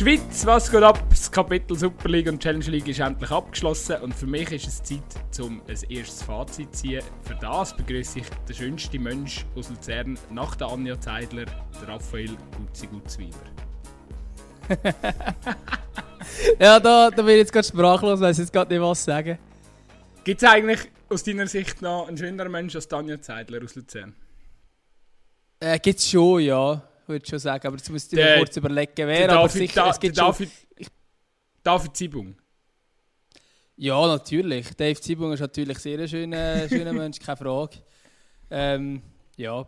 Schweiz, was geht ab? Das Kapitel Super League und Challenge League ist endlich abgeschlossen und für mich ist es Zeit, um ein erstes Fazit zu ziehen. Für das begrüße ich den schönsten Mensch aus Luzern nach der Anja Zeidler, der Raphael Gutzi Gutzweiler. ja, da, da bin ich jetzt gerade sprachlos, weiß jetzt gerade nicht was sagen. Gibt es eigentlich aus deiner Sicht noch einen schöneren Mensch als Anja Zeidler aus Luzern? Äh, gibt es schon, ja würde ich schon sagen. Aber jetzt muss ich mir kurz überlegen, wer. Aber David, sicher, da, es gibt David, schon, David Zibung. Ja, natürlich. Dave Zibung ist natürlich sehr ein schöner, schöner Mensch, keine Frage. Ähm, ja.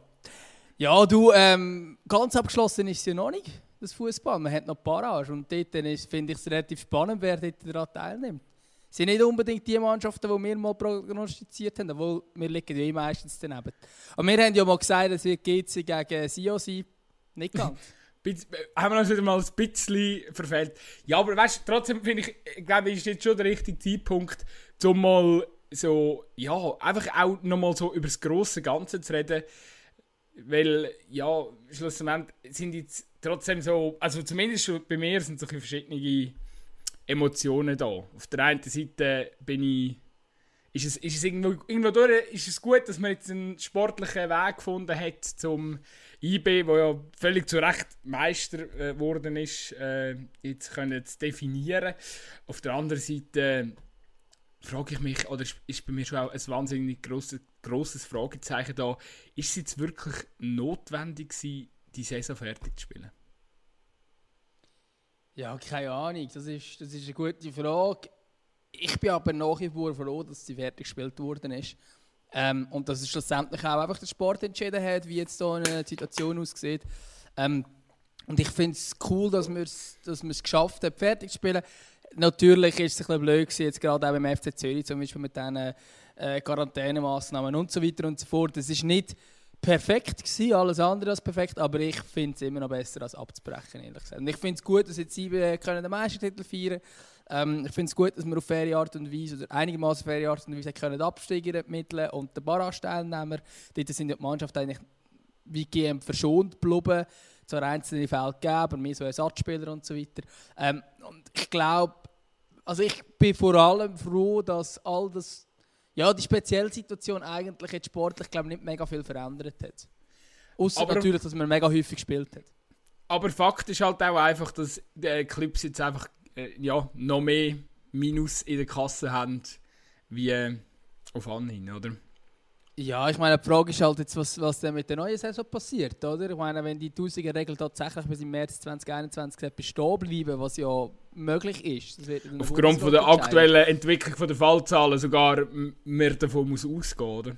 Ja, du, ähm, ganz abgeschlossen ist es ja noch nicht, das Fußball. Man hat noch Parage und dort finde ich es relativ spannend, wer dort daran teilnimmt. Es sind nicht unbedingt die Mannschaften, die wir mal prognostiziert haben, obwohl wir liegen ja eh meistens daneben. Aber wir haben ja mal gesagt, es wird GC gegen Sio sein. Nicht ganz. haben wir uns wieder mal ein bisschen verfehlt. Ja, aber weißt du, trotzdem finde ich, ich glaube, ist jetzt schon der richtige Zeitpunkt, um mal so, ja, einfach auch nochmal so über das große Ganze zu reden. Weil, ja, schlussendlich sind jetzt trotzdem so, also zumindest bei mir sind so verschiedene Emotionen da. Auf der einen Seite bin ich, ist es, ist es irgendwo, irgendwo durch, ist es gut, dass man jetzt einen sportlichen Weg gefunden hat, zum IB, wo ja völlig zu Recht Meister äh, geworden äh, ist, äh, jetzt können zu definieren. Auf der anderen Seite äh, frage ich mich, oder ist bei mir schon auch ein wahnsinnig grosses Fragezeichen da, ist es jetzt wirklich notwendig gewesen, die Saison fertig zu spielen? Ja, keine Ahnung, das ist, das ist eine gute Frage. Ich bin aber nach wie vor froh, dass sie fertig gespielt worden ist. Ähm, und dass es schlussendlich auch einfach der Sport entschieden hat, wie jetzt so eine Situation aussieht. Ähm, und ich finde es cool, dass wir es dass geschafft haben, fertig zu spielen. Natürlich ist es ein bisschen blöd jetzt gerade auch beim FC Zürich, zum Beispiel mit diesen äh, Quarantänemaßnahmen und so weiter und so fort. Es ist nicht perfekt gewesen, alles andere als perfekt, aber ich finde es immer noch besser als abzubrechen, ehrlich gesagt. Und ich finde es gut, dass jetzt sieben können den Meistertitel feiern können. Ähm, ich finde es gut, dass wir auf faire Art und Weise, oder einigermaßen faire Art und Weise, können Absteiger ermitteln und den Barrage-Teilnehmer, dort sind die Mannschaft eigentlich wie GM verschont geblieben, zwar einzelne Fälle gegeben, aber mehr so Ersatzspieler und so weiter. Ähm, und ich glaube, also ich bin vor allem froh, dass all das, ja, die spezielle Situation eigentlich jetzt sportlich, glaube nicht mega viel verändert hat. Außer natürlich, dass man mega häufig gespielt hat. Aber Fakt ist halt auch einfach, dass die Clips jetzt einfach äh, ja, noch mehr Minus in der Kasse haben, wie äh, auf Anhinein, oder? Ja, ich meine, die Frage ist halt jetzt, was, was denn mit der neuen Saison passiert, oder? Ich meine, wenn die 1000er Regel tatsächlich bis im März 2021 bestehen bleiben, was ja möglich ist. Aufgrund von der aktuellen Entwicklung von der Fallzahlen sogar mehr davon muss ausgehen, oder?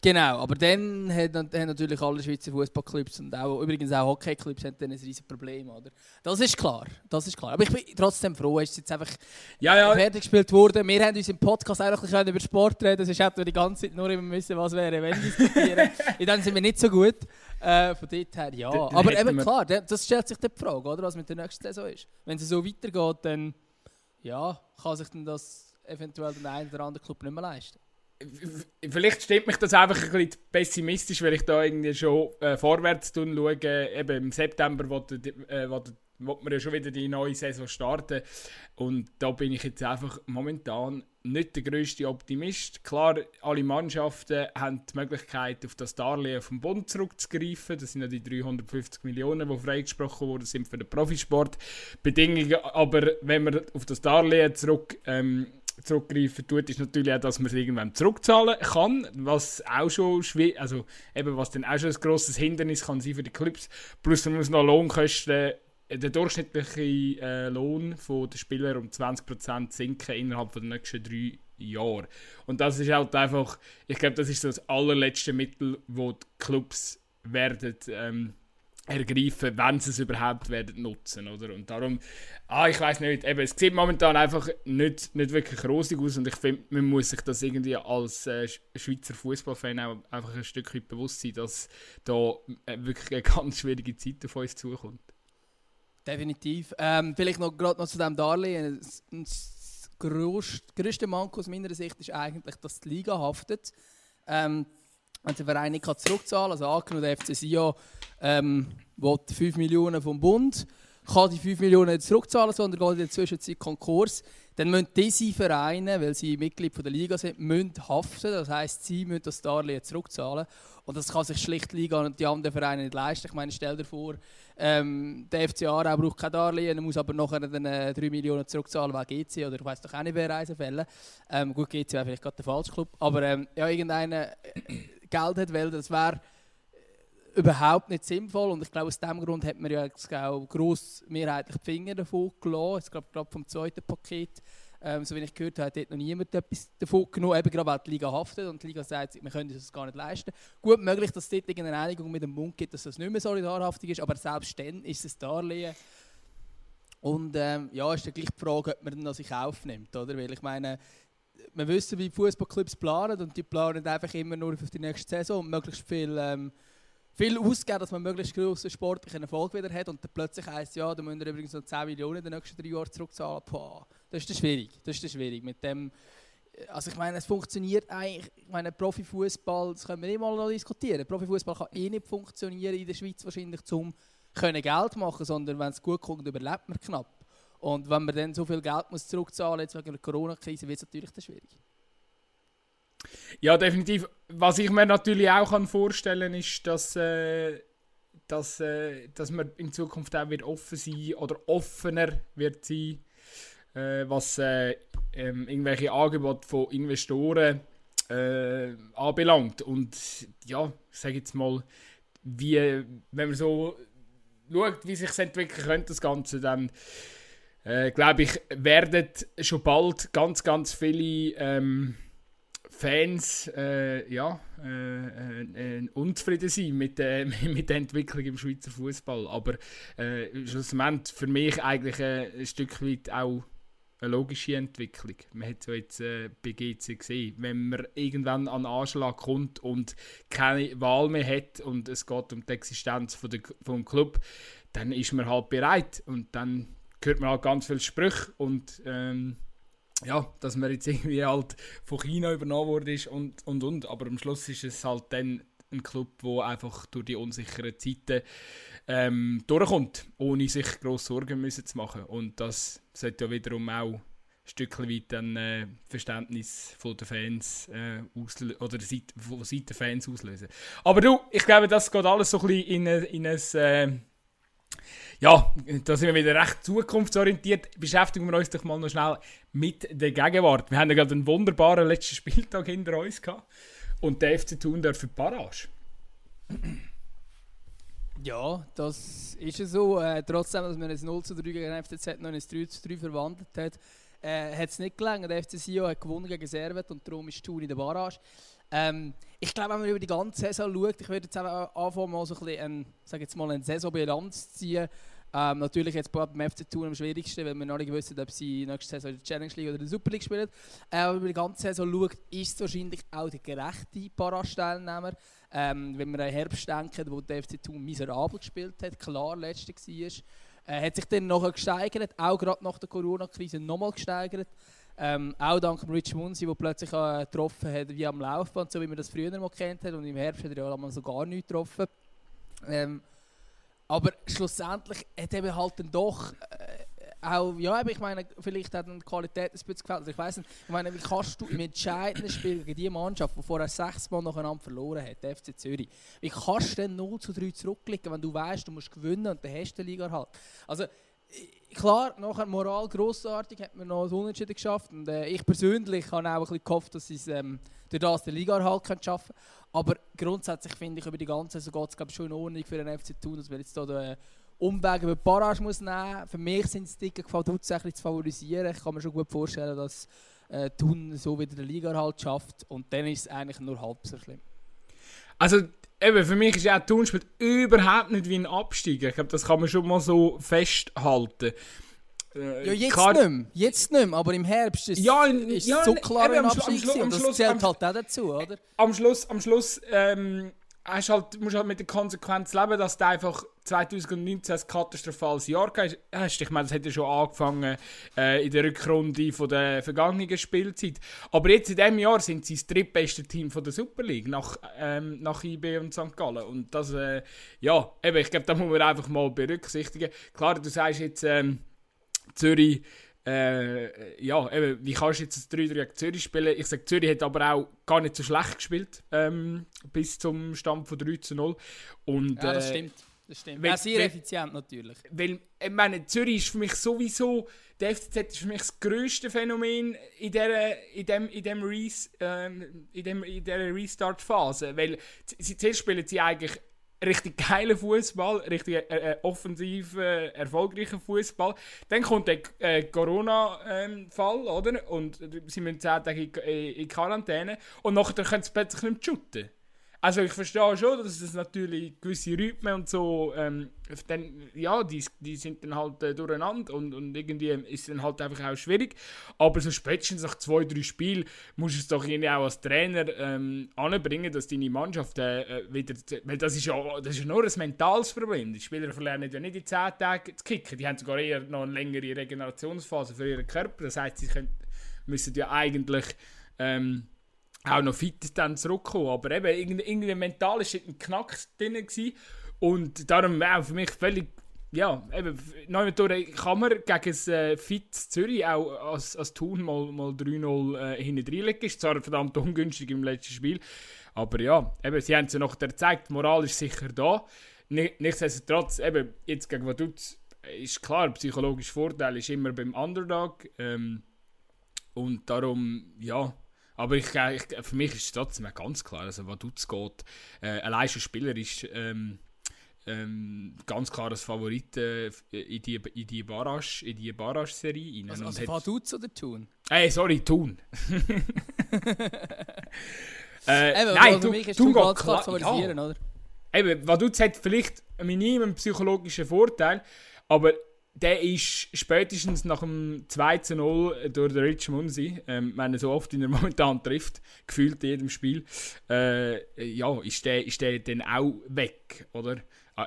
Genau, aber dann haben, natürlich alle Schweizer Fußballclubs und auch, übrigens auch Hockeyclubs ein riesiges Problem, oder? Das ist klar, das ist klar. Aber ich bin trotzdem froh, es ist jetzt einfach ja, ja. fertig gespielt worden. Wir haben uns im Podcast auch ein bisschen über Sport reden Das ist auch die ganze Zeit nur immer müssen, was wäre, wenn diskutieren. In dann sind wir nicht so gut. Äh, von dort her, ja. Den, aber eben klar, das stellt sich die Frage, oder, was mit der nächsten Saison ist. Wenn es so weitergeht, dann ja, kann sich dann das eventuell der eine oder andere Club nicht mehr leisten vielleicht stimmt mich das einfach ein bisschen pessimistisch, weil ich da irgendwie schon äh, vorwärts tun schaue. Eben im September wollte äh, wir ja schon wieder die neue Saison starten. Und da bin ich jetzt einfach momentan nicht der größte Optimist. Klar, alle Mannschaften haben die Möglichkeit, auf das Darlehen vom Bund zurückzugreifen. Das sind ja die 350 Millionen, die freigesprochen wurden sind für den Profisport. Bedingungen, aber wenn man auf das Darlehen zurück ähm, zurückgreifen tut, ist natürlich auch, dass man es irgendwann zurückzahlen kann, was auch schon also eben was dann auch schon ein grosses Hindernis kann sein für die Clubs. Plus man muss noch Lohnkosten, der durchschnittliche äh, Lohn der Spieler um 20% sinken innerhalb der nächsten drei Jahre. Und das ist halt einfach, ich glaube, das ist so das allerletzte Mittel, wo die Clubs werden ähm, ergreifen, wenn sie es überhaupt werden nutzen, oder? Und darum, ah, ich weiß nicht, eben, es sieht momentan einfach nicht, nicht wirklich rosig aus und ich finde, man muss sich das irgendwie als äh, Schweizer Fußballfan auch einfach ein Stück weit bewusst sein, dass da äh, wirklich eine ganz schwierige Zeit auf uns zukommt. Definitiv. Ähm, vielleicht noch gerade noch zu dem Darlehen. Das größte Manko aus meiner Sicht ist eigentlich, dass die Liga haftet. Ähm, wenn der Verein nicht zurückzahlen kann, also angenommen der FC Sion ähm, will 5 Millionen vom Bund, kann die 5 Millionen nicht zurückzahlen, sondern geht in der Zwischenzeit Konkurs, dann müssen diese Vereine, weil sie Mitglied von der Liga sind, müssen haften. Das heisst, sie müssen das Darlehen zurückzahlen. Und das kann sich schlicht die Liga und die anderen Vereine nicht leisten. Ich meine, stell dir vor, ähm, der FC Aarau braucht kein Darlehen, muss aber nachher dann äh, 3 Millionen zurückzahlen wegen GC oder ich weiß doch auch nicht, wer Reisenfälle. Ähm, gut, GC wäre vielleicht gerade der falsche Club. Aber ähm, ja, irgendeiner äh, Geld hat, weil das wäre überhaupt nicht sinnvoll. Und ich glaube, aus diesem Grund hat man ja auch gross mehrheitlich die Finger davon gelassen. Ich glaube, gerade vom zweiten Paket, ähm, so wie ich gehört habe, hat dort noch niemand etwas davon genommen, eben gerade weil die Liga haftet und die Liga sagt, wir können das gar nicht leisten. Gut möglich, dass es dort irgendeine Einigung mit dem Bund gibt, dass das nicht mehr solidarhaftig ist, aber selbst dann ist es Darlehen. Und ähm, ja, ist dann gleich die Frage, ob man noch sich aufnimmt, oder? Weil ich meine, wir wissen, wie Fußballclubs planen und die planen einfach immer nur für die nächste Saison und möglichst viel ähm, viel ausgeben, dass man möglichst großen sportlichen Erfolg wieder hat und dann plötzlich heisst ja, da müssen wir übrigens noch 10 Millionen in den nächsten drei Jahren zurückzahlen. Boah, das ist schwierig. Das ist schwierig. Mit dem, also ich meine, es funktioniert eigentlich, ich meine, Profifußball, das können wir nicht mal noch diskutieren. Profifußball kann eh nicht funktionieren in der Schweiz wahrscheinlich, um können Geld machen, sondern wenn es gut kommt, überlebt man knapp. Und wenn man dann so viel Geld muss zurückzahlen muss, wegen der Corona-Krise, wird es natürlich dann schwierig. Ja, definitiv. Was ich mir natürlich auch kann vorstellen kann, ist, dass, äh, dass, äh, dass man in Zukunft auch wird offen sein oder offener wird sein, äh, was äh, ähm, irgendwelche Angebote von Investoren äh, anbelangt. Und ja, ich sage jetzt mal, wie, wenn man so schaut, wie sich entwickeln könnte, das Ganze, dann äh, glaube ich, werden schon bald ganz, ganz viele ähm, Fans äh, ja, äh, äh, unzufrieden sein mit, äh, mit der Entwicklung im Schweizer Fußball. Aber äh, schlussendlich für mich eigentlich ein Stück weit auch eine logische Entwicklung. Man hat es ja jetzt äh, bei GC gesehen. Wenn man irgendwann an Anschlag kommt und keine Wahl mehr hat und es geht um die Existenz von der, vom Club, dann ist man halt bereit und dann hört man halt ganz viele Sprüche und ähm, ja, dass man jetzt irgendwie halt von China übernommen wurde und, und, und. Aber am Schluss ist es halt dann ein Club, der einfach durch die unsicheren Zeiten ähm, durchkommt, ohne sich grosse Sorgen müssen zu machen. Und das sollte ja wiederum auch ein Stück weit dann äh, Verständnis von den Fans äh, oder Seite, von Seiten Fans auslösen. Aber du, ich glaube, das geht alles so ein bisschen in, in ein äh, ja, da sind wir wieder recht zukunftsorientiert. Beschäftigen wir uns doch mal noch schnell mit der Gegenwart. Wir haben ja gerade einen wunderbaren letzten Spieltag hinter uns gehabt. Und der FC Thun dürfen Barrage. Ja, das ist ja so. Äh, trotzdem, dass man ein 0 zu 3 gegen den FCZ noch ein 3 zu 3 verwandelt hat, äh, hat es nicht gelangt. Der FC Sion hat gewonnen gegen Servet und darum ist Thun in der Barrage. Ähm, ich glaube, wenn man über die ganze Saison schaut, ich würde jetzt einfach anfangen, mal so ein bisschen ein, eine Saisonbilanz zu ziehen. Ähm, natürlich jetzt beim FC Thun am schwierigsten, weil wir noch nicht wissen, ob sie nächste Saison in der Challenge League oder in der Super League spielen. Äh, aber über die ganze Saison schaut, ist es wahrscheinlich auch der gerechte Parasteilnehmer. Ähm, wenn wir an Herbst denken, wo der FC Thun miserabel gespielt hat, klar letzte war, äh, hat sich dann noch gesteigert, auch gerade nach der Corona-Krise nochmal gesteigert. Ähm, auch dank Rich Munsi, der plötzlich äh, getroffen hat wie am Laufband, so wie man das früher mal kennt hat. Und im Herbst hat er ja mal so gar nichts getroffen. Ähm, aber schlussendlich hat er halt dann doch äh, auch, ja, ich meine, vielleicht hat die Qualität ein bisschen gefällt. Also ich weiß nicht, ich meine, wie kannst du im entscheidenden Spiel gegen die Mannschaft, die vorher sechsmal nacheinander verloren hat, der FC Zürich, wie kannst du denn 0 zu 3 zurückblicken, wenn du weißt, du musst gewinnen und dann hast du die Liga halt. Also, klar, nachher Moral grossartig, hat man noch ein Unentschieden geschafft. Und äh, ich persönlich habe auch ein bisschen gehofft, dass sie es ähm, durch das den Liga-Erhalt schaffen können. Aber grundsätzlich finde ich, über die ganze Saison geht es schon in Ordnung für den FC Thun, dass wir jetzt hier den Umweg über Barrage muss nehmen Für mich sind es dicke gefallen, zu favorisieren. Ich kann mir schon gut vorstellen, dass äh, Thun so wieder den Liga-Erhalt schafft. Und dann ist es eigentlich nur halb so schlimm. Also eben, für mich ist ja Thun spielt überhaupt nicht wie ein Absteiger. Ich glaube, das kann man schon mal so festhalten. Äh, ja, jetzt nicht mehr. Jetzt nicht mehr, aber im Herbst ist ja, es ja, so klar eben, ein Abstieg am, am, am, das zählt halt auch dazu, oder? Am Schluss, am Schluss ähm, hast halt, musst halt mit der Konsequenz leben, dass du einfach 2019 ein katastrophales Jahr hast. Ich meine, das hat ja schon angefangen äh, in der Rückrunde von der vergangenen Spielzeit. Aber jetzt in diesem Jahr sind sie das drittbeste Team von der Super League nach, ähm, nach IB und St. Gallen. Und das, äh, ja, eben, ich glaube, da muss man einfach mal berücksichtigen. Klar, du sagst jetzt, ähm, Zürich äh, ja, eben, wie kannst du jetzt das 3-3 gegen Zürich spielen? Ich sage, Zürich hat aber auch gar nicht so schlecht gespielt, ähm, bis zum Stand von 3 zu 0. Und, ja, das äh, stimmt. Das stimmt. Weil, sehr effizient natürlich. Weil, ich meine, Zürich ist für mich sowieso, der FCZ ist für mich das grösste Phänomen in dieser, in dem, in dem, Res, ähm, in dem, in Restart-Phase. Weil zuerst spielen sie eigentlich richtig geiler Fußball, richtig äh, äh, offensiv äh, erfolgreicher Fußball. Dann kommt der äh, Corona-Fall, ähm, oder? Und sie müssen 10 Tage in, in Quarantäne. Und nachher können sie plötzlich nicht mehr shooten. Also ich verstehe schon, dass es natürlich gewisse Rhythmen und so, ähm, dann, ja, die, die sind dann halt äh, durcheinander und, und irgendwie ist es dann halt einfach auch schwierig. Aber so spätestens nach zwei, drei Spielen musst du es doch irgendwie auch als Trainer ähm, anbringen, dass deine Mannschaft äh, wieder, weil das ist, ja, das ist nur ein mentales Problem. Die Spieler verlernen ja nicht in zehn Tagen zu kicken, die haben sogar eher noch eine längere Regenerationsphase für ihren Körper. Das heißt, sie können, müssen ja eigentlich... Ähm, auch noch fit dann zurückkommen. Aber eben, irgendwie, irgendwie mental war ein Knack drin. Gewesen. Und darum auch für mich völlig, ja, eben, durch kann man gegen ein äh, fit Zürich auch als, als Thun mal, mal 3-0 äh, hinten reinlegen. Ist zwar verdammt ungünstig im letzten Spiel, aber ja, eben, sie haben es ja noch gezeigt, Moral ist sicher da. Nichtsdestotrotz, eben, jetzt gegen Vaduz ist klar, psychologischer Vorteil ist immer beim Underdog. Ähm, und darum, ja, aber ich, ich, für mich ist es trotzdem ganz klar, also was Dutz geht, äh, allein schon Spieler ist ähm, ähm, ganz klar das Favorit äh, in die, in die Barrage, in die Barrage-Serie rein. Also, also Vaduz oder Thun? Ey, sorry, Thun. äh, Eben, nein, Thun, Thun geht klar favorisieren, ja. oder? Eben, Vaduz hat vielleicht minimum psychologischen Vorteil, aber der ist spätestens nach dem 2 zu 0 durch den Rich Munsi, ähm, wenn er so oft in er momentan trifft, gefühlt in jedem Spiel, äh, ja, ist der, ist der dann auch weg, oder? Ah,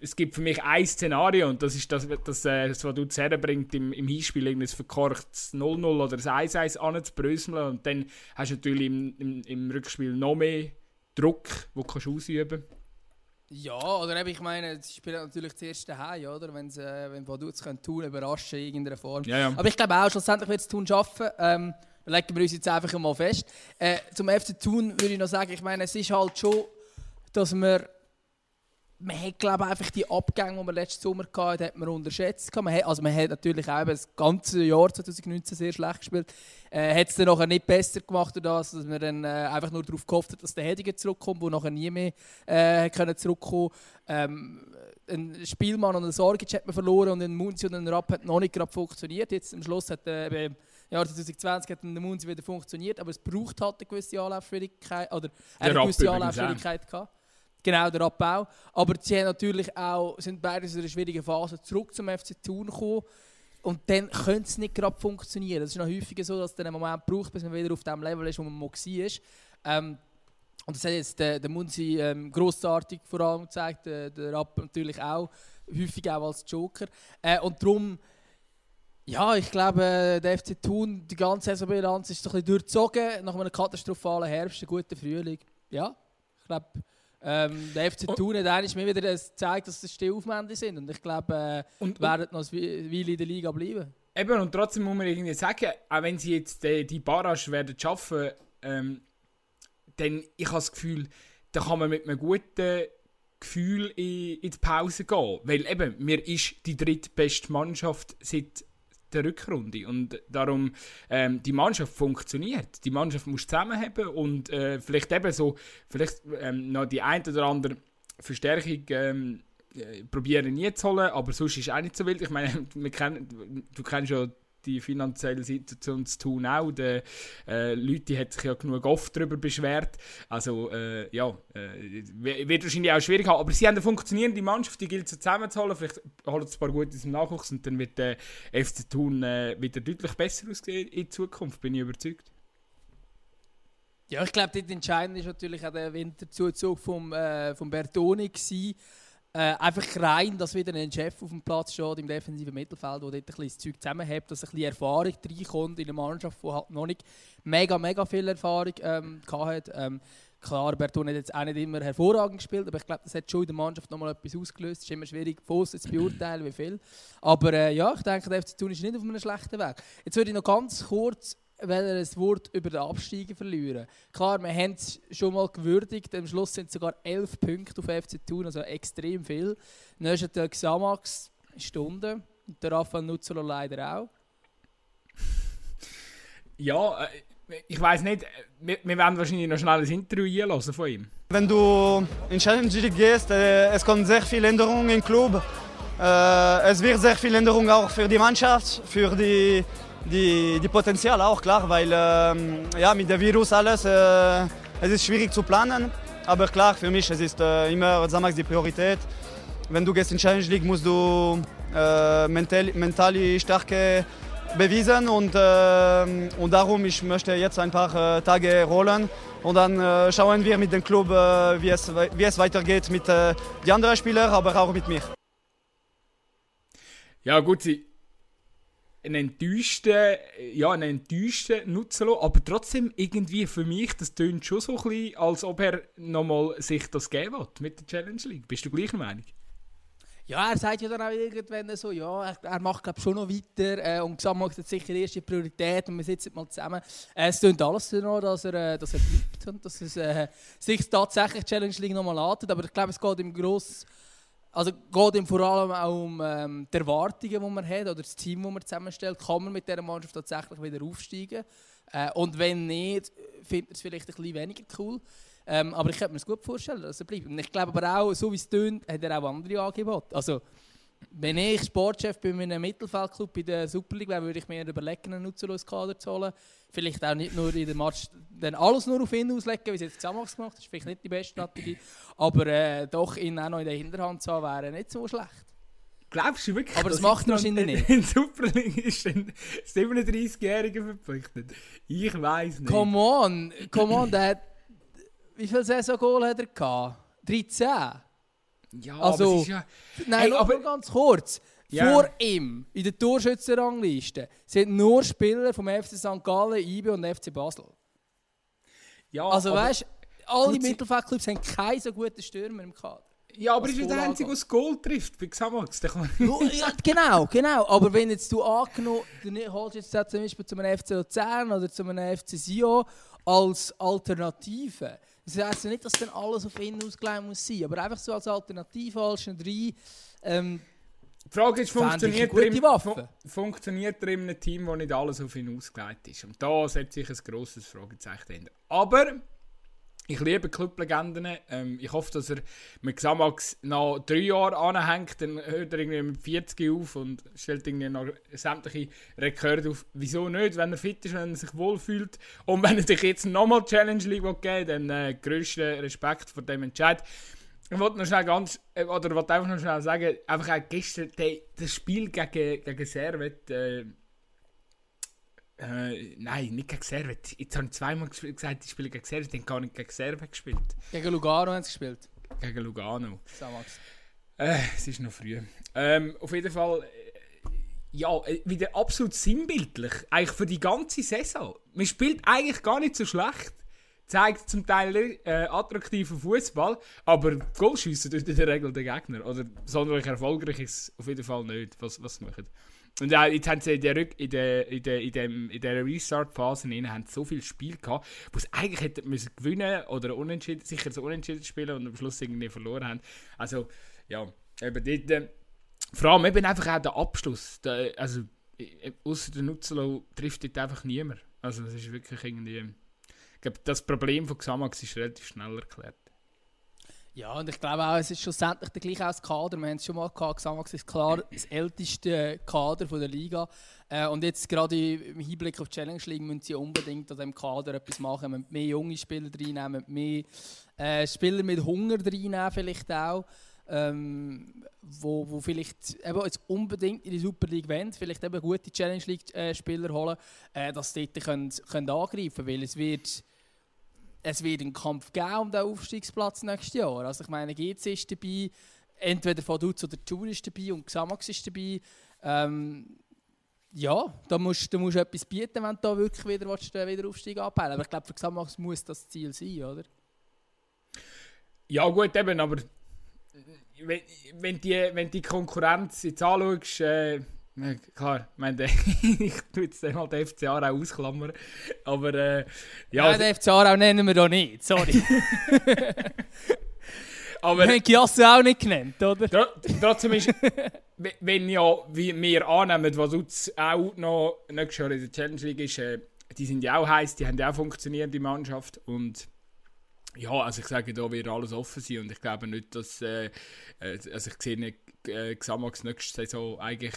es gibt für mich ein Szenario und das ist das, das, äh, das was du bringt im, im Hinspiel, ein verkorktes 0-0 oder ein 1-1 anzubröseln und dann hast du natürlich im, im, im Rückspiel noch mehr Druck, den du ausüben kannst. Ja, oder eben, ich meine, sie spielen natürlich zuerst daheim, oder? Wenn sie, äh, wenn Vaduz können tun, überraschen in irgendeiner Form. Ja, ja. Aber ich glaube auch, schlussendlich wird es Thun schaffen. Ähm, legen wir uns jetzt einfach mal fest. Äh, zum FC Thun würde ich noch sagen, ich meine, es ist halt schon, dass wir man hat, glaube ich, einfach die Abgänge, die wir letzten Sommer hatten, hat man unterschätzt. Man hat, also man hat natürlich auch das ganze Jahr 2019 sehr schlecht gespielt. Äh, hat es dann nachher nicht besser gemacht, dass man dann äh, einfach nur darauf gehofft hat, dass der Hediger zurückkommt, der nachher nie mehr äh, können zurückkommen ähm, Ein Spielmann und ein Sorgic hat man verloren und ein Munzi und ein Rapp hat noch nicht gerade funktioniert. Jetzt am Schluss hat äh, im Jahr 2020 hat der Munzi wieder funktioniert, aber es braucht halt eine gewisse Anlaufschwierigkeit, oder eine gewisse Anlaufschwierigkeit gehabt. Genau, der Abbau. Aber sie haben natürlich auch, sind beide in einer schwierigen Phase zurück zum FC Thun gekommen. Und dann könnte es nicht gerade funktionieren. Es ist noch häufiger so, dass es einen Moment braucht, bis man wieder auf dem Level ist, wo man mal war. Ähm, und das hat jetzt der, der Munzi ähm, grossartig vor allem gezeigt, der, der Rapp natürlich auch, häufig auch als Joker. Äh, und darum, ja, ich glaube, der FC Thun, die ganze Saisonbilanz ist so ein bisschen durchzogen, nach einem katastrophalen Herbst, einem guten Frühling. Ja, ich glaube, ähm, der FC Thun hat eigentlich mir wieder gezeigt, dass es Stillaufwände sind. Und ich glaube, äh, und, werden noch eine Weile in der Liga bleiben. Eben, und trotzdem muss man irgendwie sagen, auch wenn sie jetzt die, die Barrage werden schaffen, ähm, dann ich habe das Gefühl, da kann man mit einem guten Gefühl in, in die Pause gehen. Weil eben, mir ist die drittbeste Mannschaft seit der Rückrunde. Und darum, ähm, die Mannschaft funktioniert. Die Mannschaft muss zusammenhaben und äh, vielleicht eben so, vielleicht ähm, noch die ein oder andere Verstärkung ähm, äh, probieren nie zu holen, aber sonst ist es auch nicht so wild. Ich meine, wir kennen, du kennst ja die finanzielle Situation zu tun auch. Die äh, Leute haben sich ja genug oft darüber beschwert. Also äh, ja, äh, wird wahrscheinlich auch schwierig haben. Aber sie haben eine funktionierende Mannschaft, die gilt es zusammenzuholen. Vielleicht holen sie ein paar gute im Nachwuchs und dann wird der FC Thun äh, wieder deutlich besser aussehen in Zukunft, bin ich überzeugt. Ja, ich glaube, dort entscheidend ist natürlich auch der Winterzuzug vom, äh, Bertoni gewesen. Äh, einfach rein, dass wieder ein Chef auf dem Platz steht im defensiven Mittelfeld, der dort ein bisschen das Zeug zusammenhält, dass ein bisschen Erfahrung reinkommt in eine Mannschaft, die halt noch nicht mega, mega viel Erfahrung ähm, hatte. Ähm, klar, Bertone hat jetzt auch nicht immer hervorragend gespielt, aber ich glaube, das hat schon in der Mannschaft noch mal etwas ausgelöst. Es ist immer schwierig, von zu beurteilen, wie viel. Aber äh, ja, ich denke, der FC Thun ist nicht auf einem schlechten Weg. Jetzt würde ich noch ganz kurz ein Wort über den Absteiger verlieren. Klar, wir haben es schon mal gewürdigt. Am Schluss sind es sogar elf Punkte auf FC Thun, also extrem viel. Tag Xamax, Stunde. Und der Rafael Nuzzolo leider auch. Ja, äh, ich weiß nicht, wir, wir werden wahrscheinlich noch schnell ein Interview einlassen von ihm. Wenn du in Challenge League gehst, äh, es kommen sehr viele Änderungen im Club. Äh, es wird sehr viele Änderungen auch für die Mannschaft, für die die, die Potenzial auch, klar, weil ähm, ja, mit dem Virus alles, äh, es ist schwierig zu planen. Aber klar, für mich es ist äh, immer Samax die Priorität. Wenn du gehst in Challenge League, musst du äh, mental, mental stark bewiesen und, äh, und darum ich möchte jetzt ein paar äh, Tage rollen und dann äh, schauen wir mit dem Club, äh, wie, es, wie es weitergeht mit äh, den anderen Spielern, aber auch mit mir. Ja gut, sie einen enttäuschten, ja, einen enttäuschten Nutzelo, aber trotzdem irgendwie für mich, das tönt schon so ein bisschen, als ob er nochmal sich das geben will mit der Challenge League. Bist du gleicher Meinung? Ja, er sagt ja dann auch irgendwann so, ja, er, macht glaube schon noch weiter äh, und Gesamt macht jetzt sicher die erste Priorität und wir sitzen mal zusammen. Äh, es tönt alles noch, dass er, äh, dass er bleibt und dass es äh, sich tatsächlich Challenge League nochmal antet, aber ich glaube, es geht im Gross also geht ihm vor allem auch um ähm, die Erwartungen, die man hat, oder das Team, das man zusammenstellt. Kann man mit dieser Mannschaft tatsächlich wieder aufsteigen? Äh, und wenn nicht, findet er es vielleicht ein bisschen weniger cool. Ähm, aber ich könnte mir es gut vorstellen, dass er bleibt. Und ich glaube aber auch, so wie es tönt, hat er auch andere Angebote. Also, wenn ich Sportchef bei einem Mittelfeldclub in der Super League wäre, würde ich mir überlegen, einen nutzerlosen Kader zu holen. Vielleicht auch nicht nur in der Match, dann alles nur auf ihn auslegen, wie es jetzt Xamax gemacht hat. Ist vielleicht nicht die beste Strategie. Aber äh, doch ihn auch noch in der Hinterhand zu haben, wäre nicht so schlecht. Glaubst du wirklich? Aber das, macht er wahrscheinlich nicht. In Super League ist ein 37-Jähriger verpflichtet. Ich weiß nicht. Come on, come on, der hat, wie viele Saison-Goal hat er gehabt? 13? Ja, also, aber ja... Nein, Hey, aber ganz kurz. Ja. Vor ihm, in der Torschützenrangliste, sind nur Spieler vom FC St. Gallen, IB und FC Basel. ja, Also weißt du, alle Mittelfeldclubs haben keinen so guten Stürmer im Kader. Ja, aber ist ja der Einzige, der das Goal trifft bei Xamax. Ja, genau, genau. Aber wenn jetzt du angenommen, du holst jetzt zum Beispiel zu einem FC Luzern oder zu einem FC Sion als Alternative. Das heisst ja nicht, dass dann alles auf ihn ausgelegt muss sein, aber einfach so als Alternative als ein drei. Ähm, Die Frage ist, funktioniert er, im, fun funktioniert er in einem Team, wo nicht alles auf ihn ausgelegt ist? Und da setze ich ein grosses Fragezeichen dahinter. Aber ich liebe Clublegenden. Ähm, ich hoffe, dass er mit Xamax noch drei Jahre anhängt. Dann hört er irgendwie mit 40 auf und stellt irgendwie noch sämtliche Rekorde auf. Wieso nicht? Wenn er fit ist, wenn er sich wohlfühlt. Und wenn er sich jetzt nochmal Challenge League geben will, dann äh, grössten Respekt vor dem Entscheid. Ich wollte noch schnell ganz, äh, oder wollte einfach noch schnell sagen, einfach auch gestern, der, das Spiel gegen, gegen Servet, äh, äh, nein, nicht gegen Servet. Jetzt habe ich zweimal gesagt, ich spiele gegen Servet, dann gar nicht gegen Servet gespielt. gegen Lugano haben sie gespielt. Gegen Lugano. Samax. Äh, es ist noch früh. Ähm, auf jeden Fall, äh, ja, äh, wieder absolut sinnbildlich. Eigentlich für die ganze Saison. Man spielt eigentlich gar nicht so schlecht. Zeigt zum Teil äh, attraktiven Fußball, aber Goalschiessen tut in der Regel der Gegner. Oder sonderlich erfolgreich ist es auf jeden Fall nicht, was, was sie machen. Und ja, jetzt haben sie in der, Rück- in der, in der, in dem, in der Restart-Phase haben so viel Spiel gehabt, wo sie eigentlich hätten müssen gewinnen oder unentschieden, sicher so unentschieden spielen und am Schluss irgendwie verloren haben. Also, ja, eben dort, äh, vor allem eben einfach auch der Abschluss. Der, also, äh, außer der Nutzelo trifft dort einfach niemand. Also, das ist wirklich irgendwie. Ich glaube, das Problem von Xamax ist relativ schnell erklärt. Ja, und ich glaube auch, es ist schlussendlich der gleiche als Kader. Wir haben es schon mal gehabt, Xamax ist klar das älteste Kader von der Liga. Äh, und jetzt gerade im Hinblick auf die Challenge League müssen sie unbedingt an diesem Kader etwas machen. Wir müssen mehr junge Spieler reinnehmen, mehr äh, Spieler mit Hunger reinnehmen vielleicht auch. Ähm, wo, wo vielleicht eben jetzt unbedingt in die Super League wollen, vielleicht eben gute Challenge League äh, Spieler holen, äh, dass sie dort können, können angreifen können, weil es wird es wird einen Kampf geben um den Aufstiegsplatz nächstes Jahr. Also ich meine, GC ist dabei, entweder Vaduz oder Tour ist dabei und Xamax ist dabei. Ähm, ja, da musst, da musst du etwas bieten, wenn du da wirklich wieder willst, den Wiederaufstieg abheilen Aber ich glaube, für Xamax muss das Ziel sein, oder? Ja gut, eben, aber wenn, wenn, die, wenn die Konkurrenz jetzt anschaust, äh, klar, ich meine, ich tue jetzt mal den FCA auch ausklammern, aber äh, ja... Nein, den FCA auch nennen wir doch nicht, sorry. aber... Wir haben Giasse auch nicht genannt, oder? Trotzdem ist, wenn ja, wie wir annehmen, was uns auch noch nächstes Jahr in der Challenge League ist, äh, die sind ja auch heiß, die haben ja auch funktionierende Mannschaft und ja, also ich sage, da wird alles offen sein und ich glaube nicht, dass, äh, äh also ich sehe nicht, äh, Xamax nächste Saison eigentlich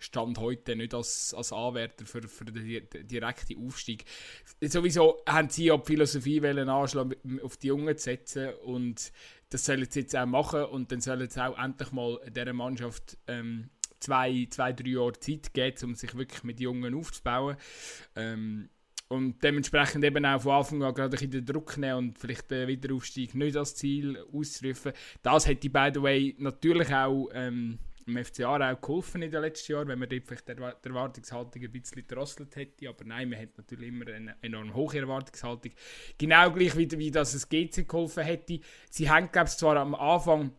Stand heute nicht als, als Anwärter für, für den direkten Aufstieg. Sowieso haben sie ja die Philosophie anschlagen, auf die Jungen zu setzen und das sollen sie jetzt auch machen und dann sollen sie auch endlich mal dieser Mannschaft ähm, zwei, zwei, drei Jahre Zeit geben, um sich wirklich mit Jungen aufzubauen. Ähm, und dementsprechend eben auch von Anfang an gerade ein den Druck nehmen und vielleicht den Wiederaufstieg nicht als Ziel auszurufen. Das hätte, by the way, natürlich auch ähm, im FCA auch geholfen in den letzten Jahren, wenn man dort vielleicht die Erwartungshaltung ein bisschen gedrosselt hätte. Aber nein, man hat natürlich immer eine enorm hohe Erwartungshaltung. Genau gleich wie, wie das es GC geholfen hätte. Sie haben, glaube ich, zwar am Anfang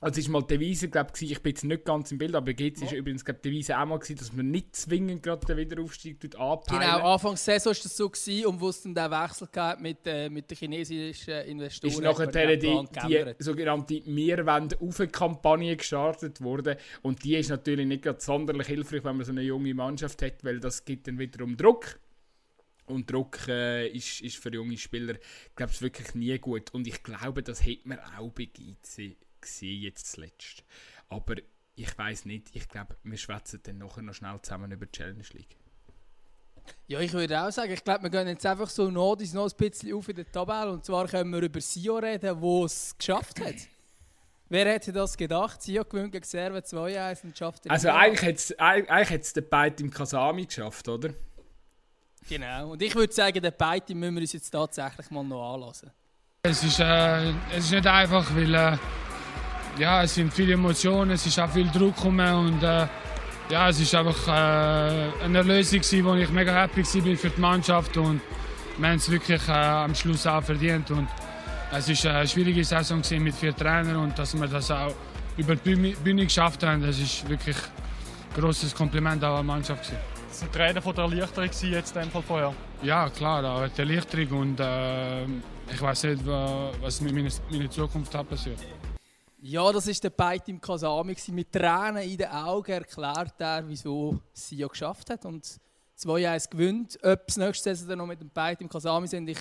also es war mal die Devise, glaube ich, ich bin jetzt nicht ganz im Bild, aber geht es ja. übrigens glaub, die Devise auch mal gewesen, dass man nicht zwingend gerade den Wiederaufstieg anpeilen. Genau, Anfang der Saison war das so gewesen, und wo es dann den Wechsel gab mit, äh, mit den chinesischen Investoren. Ist nachher die, die, die sogenannte «Wir wollen kampagne gestartet worden und die ist natürlich nicht gerade sonderlich hilfreich, wenn man so eine junge Mannschaft hat, weil das gibt dann wiederum Druck. Und Druck äh, ist, ist für junge Spieler, glaube ich, wirklich nie gut. Und ich glaube, das hätte man auch bei GC gesehen, jetzt zuletzt. Aber ich weiß nicht, ich glaube, wir schwätzen dann nachher noch schnell zusammen über die Challenge League. Ja, ich würde auch sagen, ich glaube, wir gehen jetzt einfach so noch, noch ein bisschen auf in der Tabelle. Und zwar können wir über Sio reden, wo es geschafft hat. Wer hätte das gedacht? Sio gewinnt gegen Serve 2-1 und schafft den Also eigentlich hat es der Beid im Kasami geschafft, oder? Genau. Und ich würde sagen, den Beid müssen wir uns jetzt tatsächlich mal noch anlassen. Es ist, äh, es ist nicht einfach, weil... Äh ja, es sind viele Emotionen, es ist auch viel Druck gekommen und äh, ja, es ist einfach äh, eine Lösung gewesen, wo ich mega happy war für die Mannschaft und wir haben es wirklich äh, am Schluss auch verdient und es ist eine schwierige Saison mit vier Trainern und dass wir das auch über die Bühne geschafft haben, das ist wirklich ein großes Kompliment an der Mannschaft gewesen. Das war ein Trainer von der Erleichterung jetzt in dem Fall vorher? Ja, klar, auch die Erleichterung und äh, ich weiß nicht, was mit meiner, meiner Zukunft passiert. Ja, das ist der Beit im Kasami. Mit Tränen in den Augen erklärt er, wieso sie ja geschafft hat. Und 2-1 gewinnt. Ob es nächste Saison dann noch mit dem Beit im Kasami sind, ich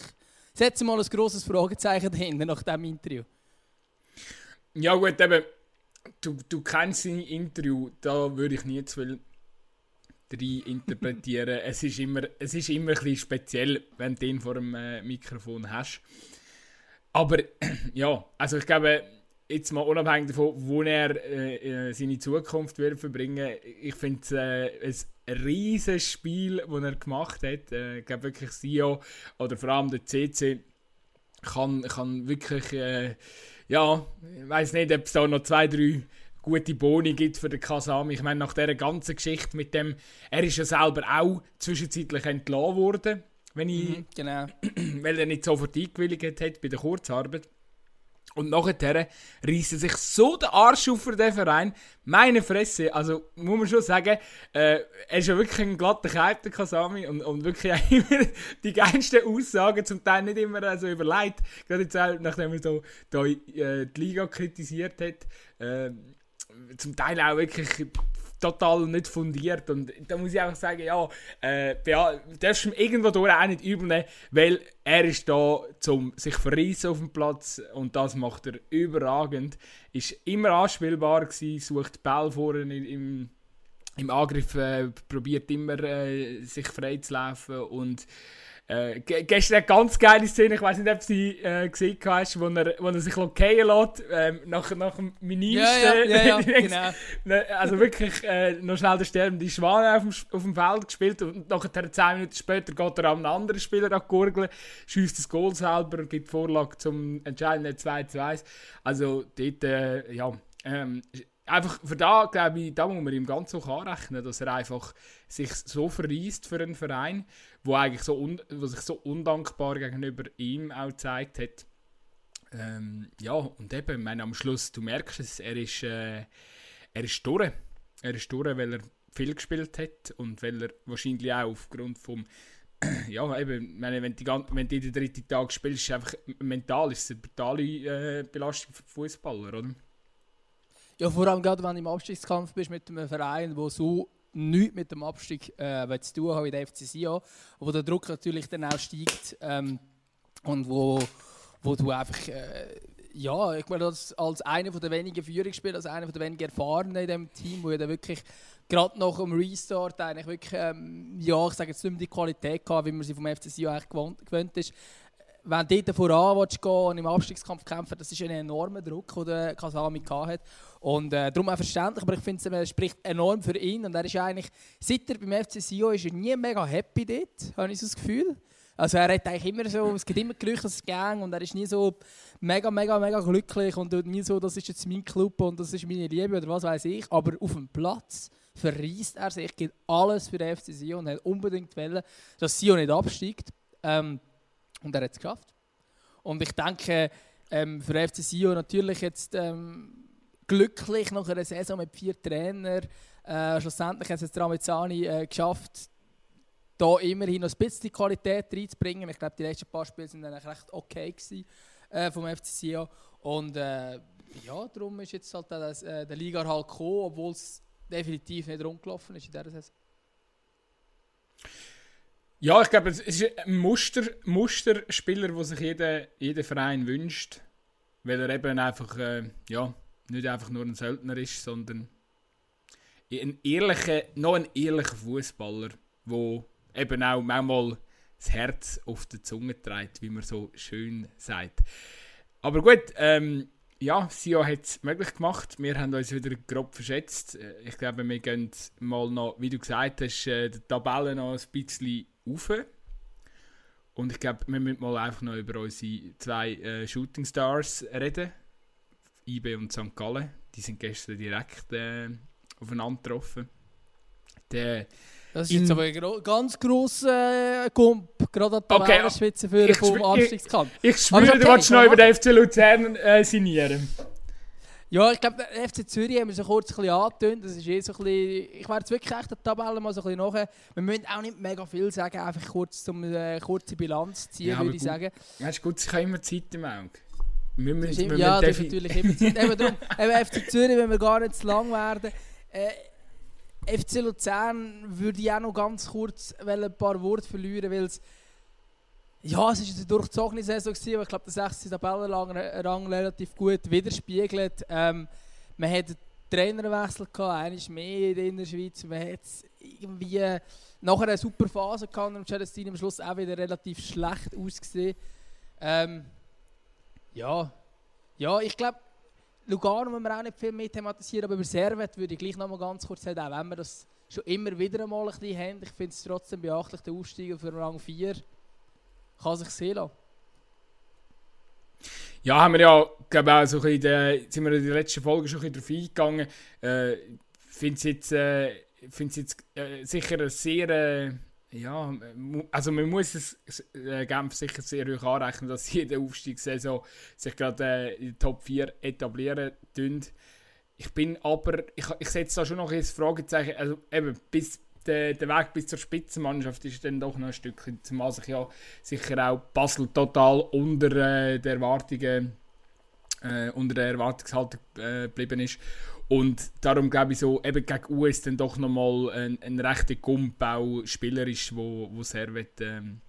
setze mal ein grosses Fragezeichen dahinter nach diesem Interview. Ja, gut, eben, du, du kennst sein Interview, da würde ich nie zu viel rein interpretieren. es, ist immer, es ist immer ein bisschen speziell, wenn du ihn vor dem äh, Mikrofon hast. Aber ja, also ich glaube, jetzt mal unabhängig davon, wo er äh, äh, seine Zukunft wird verbringen, ich finde es äh, ein riesiges Spiel, das er gemacht hat. Äh, ich glaube wirklich Sio oder vor allem der CC kann, kann wirklich, äh, ja, ich weiß nicht, ob es da noch zwei, drei gute Boni gibt für den Kasami. Ich meine, nach dieser ganzen Geschichte mit dem, er ist ja selber auch zwischenzeitlich entlassen worden, wenn ich, mhm, genau. weil er nicht sofort eingewilligt hat bei der Kurzarbeit. Und nachher reißt er sich so den Arsch auf für den Verein. Meine Fresse, also muss man schon sagen, äh, er ist ja wirklich ein glatter Kerl, Kasami, und, und wirklich immer die geilsten Aussagen, zum Teil nicht immer so also überlegt. Gerade jetzt auch, nachdem er so da, äh, die Liga kritisiert hat, äh, zum Teil auch wirklich total nicht fundiert. Und da muss ich einfach sagen, ja, äh, darfst du irgendwo durch auch nicht übel nehmen, weil er ist da, um sich verreissen auf dem Platz und das macht er überragend. Ist immer anspielbar gewesen, sucht Ball vorne im, im Angriff, äh, probiert immer äh, sich frei zu laufen und Äh, gestern eine ganz geile Szene, ich weiß nicht, ob du sie äh, gesehen hast, wo er, wo er sich fallen lässt, ähm, nach, nach dem Minimsten. Ja, ja, ja, ja genau. Ne, also wirklich äh, noch schnell der sterbende Schwan auf dem, auf dem Feld gespielt und nachher 10 Minuten später geht er an einen anderen Spieler an Gurgeln, schießt das Goal selber und gibt Vorlage zum entscheidenden 2 zu 1. Also dort, äh, ja, ähm, einfach für da, glaube ich, da muss man ihm ganz hoch anrechnen, dass er einfach sich so verreist für einen Verein, wo eigentlich so un, wo sich so undankbar gegenüber ihm auch gezeigt hat. Ähm, ja, und eben, ich meine, am Schluss, du merkst es, er ist, äh, er ist durch. Er ist durch, weil er viel gespielt hat und weil er wahrscheinlich auch aufgrund vom ja, eben, meine, wenn, die, wenn du den dritten Tag spielst, ist einfach mental ist es eine brutale äh, Belastung für Fußballer, oder? Ja, vor allem gerade wenn du im Abstiegskampf bist mit einem Verein, der so nichts mit dem Abstieg äh, zu tun hat wie der FC Sion, wo der Druck natürlich dann auch steigt ähm, und wo, wo du einfach, äh, ja, ich meine, als, als einer der wenigen Führungsspieler, als einer der wenigen Erfahrenen in diesem Team, wo ja dann wirklich gerade nach dem Restart eigentlich wirklich, ähm, ja, ich sage jetzt nicht mehr die Qualität gehabt, wie man sie vom FC Sion eigentlich gewohnt, ist, wenn du dort voran willst gehen und im Abstiegskampf kämpfen, das ist ein enormer Druck, den Kasami hatte. Und äh, darum auch verständlich, aber ich finde, es spricht enorm für ihn. Und er ist eigentlich, seit er beim FC Sion ist, er nie mega happy dort, habe ich so das Gefühl. Also er hat eigentlich immer so, es gibt immer Gerüchte, dass es gang und er ist nie so mega, mega, mega glücklich und nie so, das ist jetzt mein Club und das ist meine Liebe oder was weiß ich. Aber auf dem Platz verreist er sich, gibt alles für den FC Sion und hat unbedingt wollen, dass Sion nicht absteigt. Ähm, und er hat es geschafft. Und ich denke, ähm, für FC Sion natürlich jetzt ähm, glücklich nach einer Saison mit vier Trainern. Äh, schlussendlich hat es Tramezzani äh, geschafft, da immerhin noch ein bisschen Qualität reinzubringen. Ich glaube, die letzten paar Spiele waren dann recht okay gewesen, äh, vom FC Sion. Und äh, ja, darum ist jetzt halt das, äh, der Liga halt gekommen, obwohl es definitiv nicht rumgelaufen ist in dieser Saison. Ja, ich glaube, es ist ein Muster, Musterspieler, den sich jeder, jeder Verein wünscht. Weil er eben einfach, äh, ja, nicht einfach nur ein Söldner ist, sondern ein ehrlicher, noch ein ehrlicher Fußballer, der eben auch manchmal das Herz auf der Zunge trägt, wie man so schön sagt. Aber gut, ähm, ja, Sio hat es möglich gemacht. Wir haben uns wieder grob verschätzt. Äh, ich glaube, wir gehen mal noch, wie du gesagt hast, äh, die Tabelle noch ein bisschen rauf. Und ich glaube, wir müssen mal einfach noch über unsere zwei äh, Shooting Stars reden. IB und St. Gallen. Die sind gestern direkt äh, aufeinander getroffen. Der das ist jetzt aber ein ganz grosser äh, Gump, gerade an der okay, für vom Abstiegskampf. Ich, ich spüre, okay, du willst noch über den FC Luzern äh, signieren. Ja, ich glaube, der FC Zürich haben wir so kurz ein bisschen angetönt. Das ist eh so ein bisschen, ich werde jetzt wirklich echt der Tabelle mal so ein bisschen nachher. Wir müssen auch nicht mega viel sagen, einfach kurz um eine äh, kurze Bilanz ziehen, ja, würde ich sagen. Ja, ist gut, ich habe immer Zeit im Auge. Wir müssen, immer, wir ja, das ist natürlich immer Zeit. eben darum, eben FC Zürich, wenn wir gar nicht zu lang werden. Äh, FC Luzern würde ich auch noch ganz kurz ein paar Worte verlieren, weil es ja, es war eine durchzogene Saison, aber ich glaube, der 6. Tabellenrang relativ gut widerspiegelt. Ähm, man hatte einen Trainerwechsel, gehabt, eines mehr in der Schweiz. Man hat irgendwie nachher eine super Phase gehabt und Celestine am Schluss auch wieder relativ schlecht ausgesehen. Ähm, ja. ja, ich glaube, Lugano müssen wir auch nicht viel mehr thematisieren, aber über Servet würde ich gleich noch mal ganz kurz sagen, auch wenn wir das schon immer wieder einmal ein bisschen haben. Ich finde es trotzdem beachtlich, der Aufstieg auf Rang 4 kann sich sehen lassen. Ja, haben wir ja, glaube auch so in der, sind wir in der letzten Folge schon ein darauf eingegangen. Äh, finde es jetzt, äh, jetzt äh, sicher ein sehr, äh, ja, also man muss es äh, Genf sicher sehr hoch anrechnen, dass jede Aufstiegssaison sich gerade äh, in den Top 4 etablieren tun. Ich bin aber, ich, ich setze da schon noch ein Fragezeichen, also eben bis der, der Weg bis zur Spitzenmannschaft ist dann doch noch ein Stückchen, zumal sich ja sicher auch Basel total unter äh, der Erwartungen äh, unter der Erwartungshaltung äh, geblieben ist. Und darum glaube ich so, eben gegen US dann doch nochmal ein, ein rechter Gump auch spielerisch, wo, wo Servet ähm,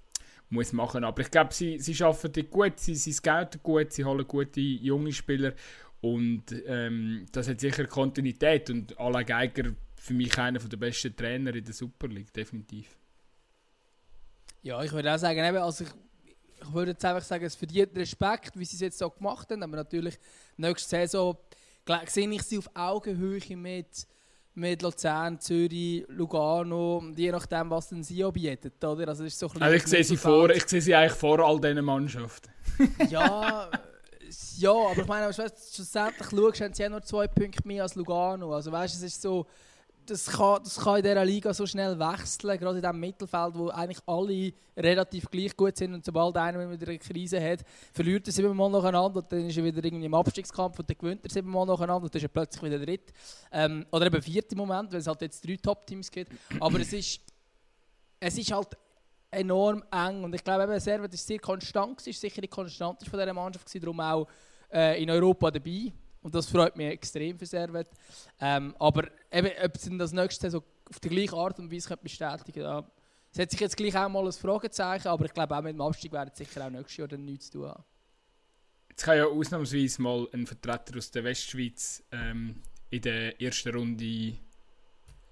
muss machen. Aber ich glaube, sie, sie arbeiten gut, sie, sie scouten gut, sie holen gute junge Spieler und ähm, das hat sicher Kontinuität und Alain Geiger für mich einer der besten Trainer in der Super League, definitiv. Ja, ich würde auch sagen, eben, also ich, ich würde jetzt einfach sagen, es verdient Respekt, wie sie es jetzt so gemacht haben, aber natürlich nächste Saison sehe ich sie auf Augenhöhe mit, mit Luzern, Zürich, Lugano, und je nachdem, was denn sie auch bietet, oder? Also, ist so ein Also ich sehe sie vor, ich sehe sie eigentlich vor all diesen Mannschaften. Ja, ja, aber ich meine, weißt, schlussendlich schaust, haben sie ja nur zwei Punkte mehr als Lugano. Also weißt, es ist so, das kann, das kann in dieser Liga so schnell wechseln, gerade in diesem Mittelfeld, wo eigentlich alle relativ gleich gut sind und sobald einer wieder eine Krise hat, verliert er siebenmal nacheinander und dann ist er wieder irgendwie im Abstiegskampf und dann gewinnt er siebenmal nacheinander und dann ist er plötzlich wieder dritt. Ähm, oder eben viert im Moment, weil es halt jetzt drei Top-Teams gibt. Aber es ist, es ist halt enorm eng und ich glaube eben, Servet ist sehr konstant, ist sicher die konstanteste von dieser Mannschaft gewesen, darum auch äh, in Europa dabei und das freut mich extrem für Servet. Ähm, aber eben, ob sie das nächste Saison auf die gleiche Art und Weise bestätigen können, ja, setze ich jetzt gleich auch mal ein Fragezeichen, aber ich glaube auch mit dem Abstieg werden sie sicher auch nächstes Jahr dann nichts zu tun haben. Jetzt kann ja ausnahmsweise mal ein Vertreter aus der Westschweiz ähm, in der ersten Runde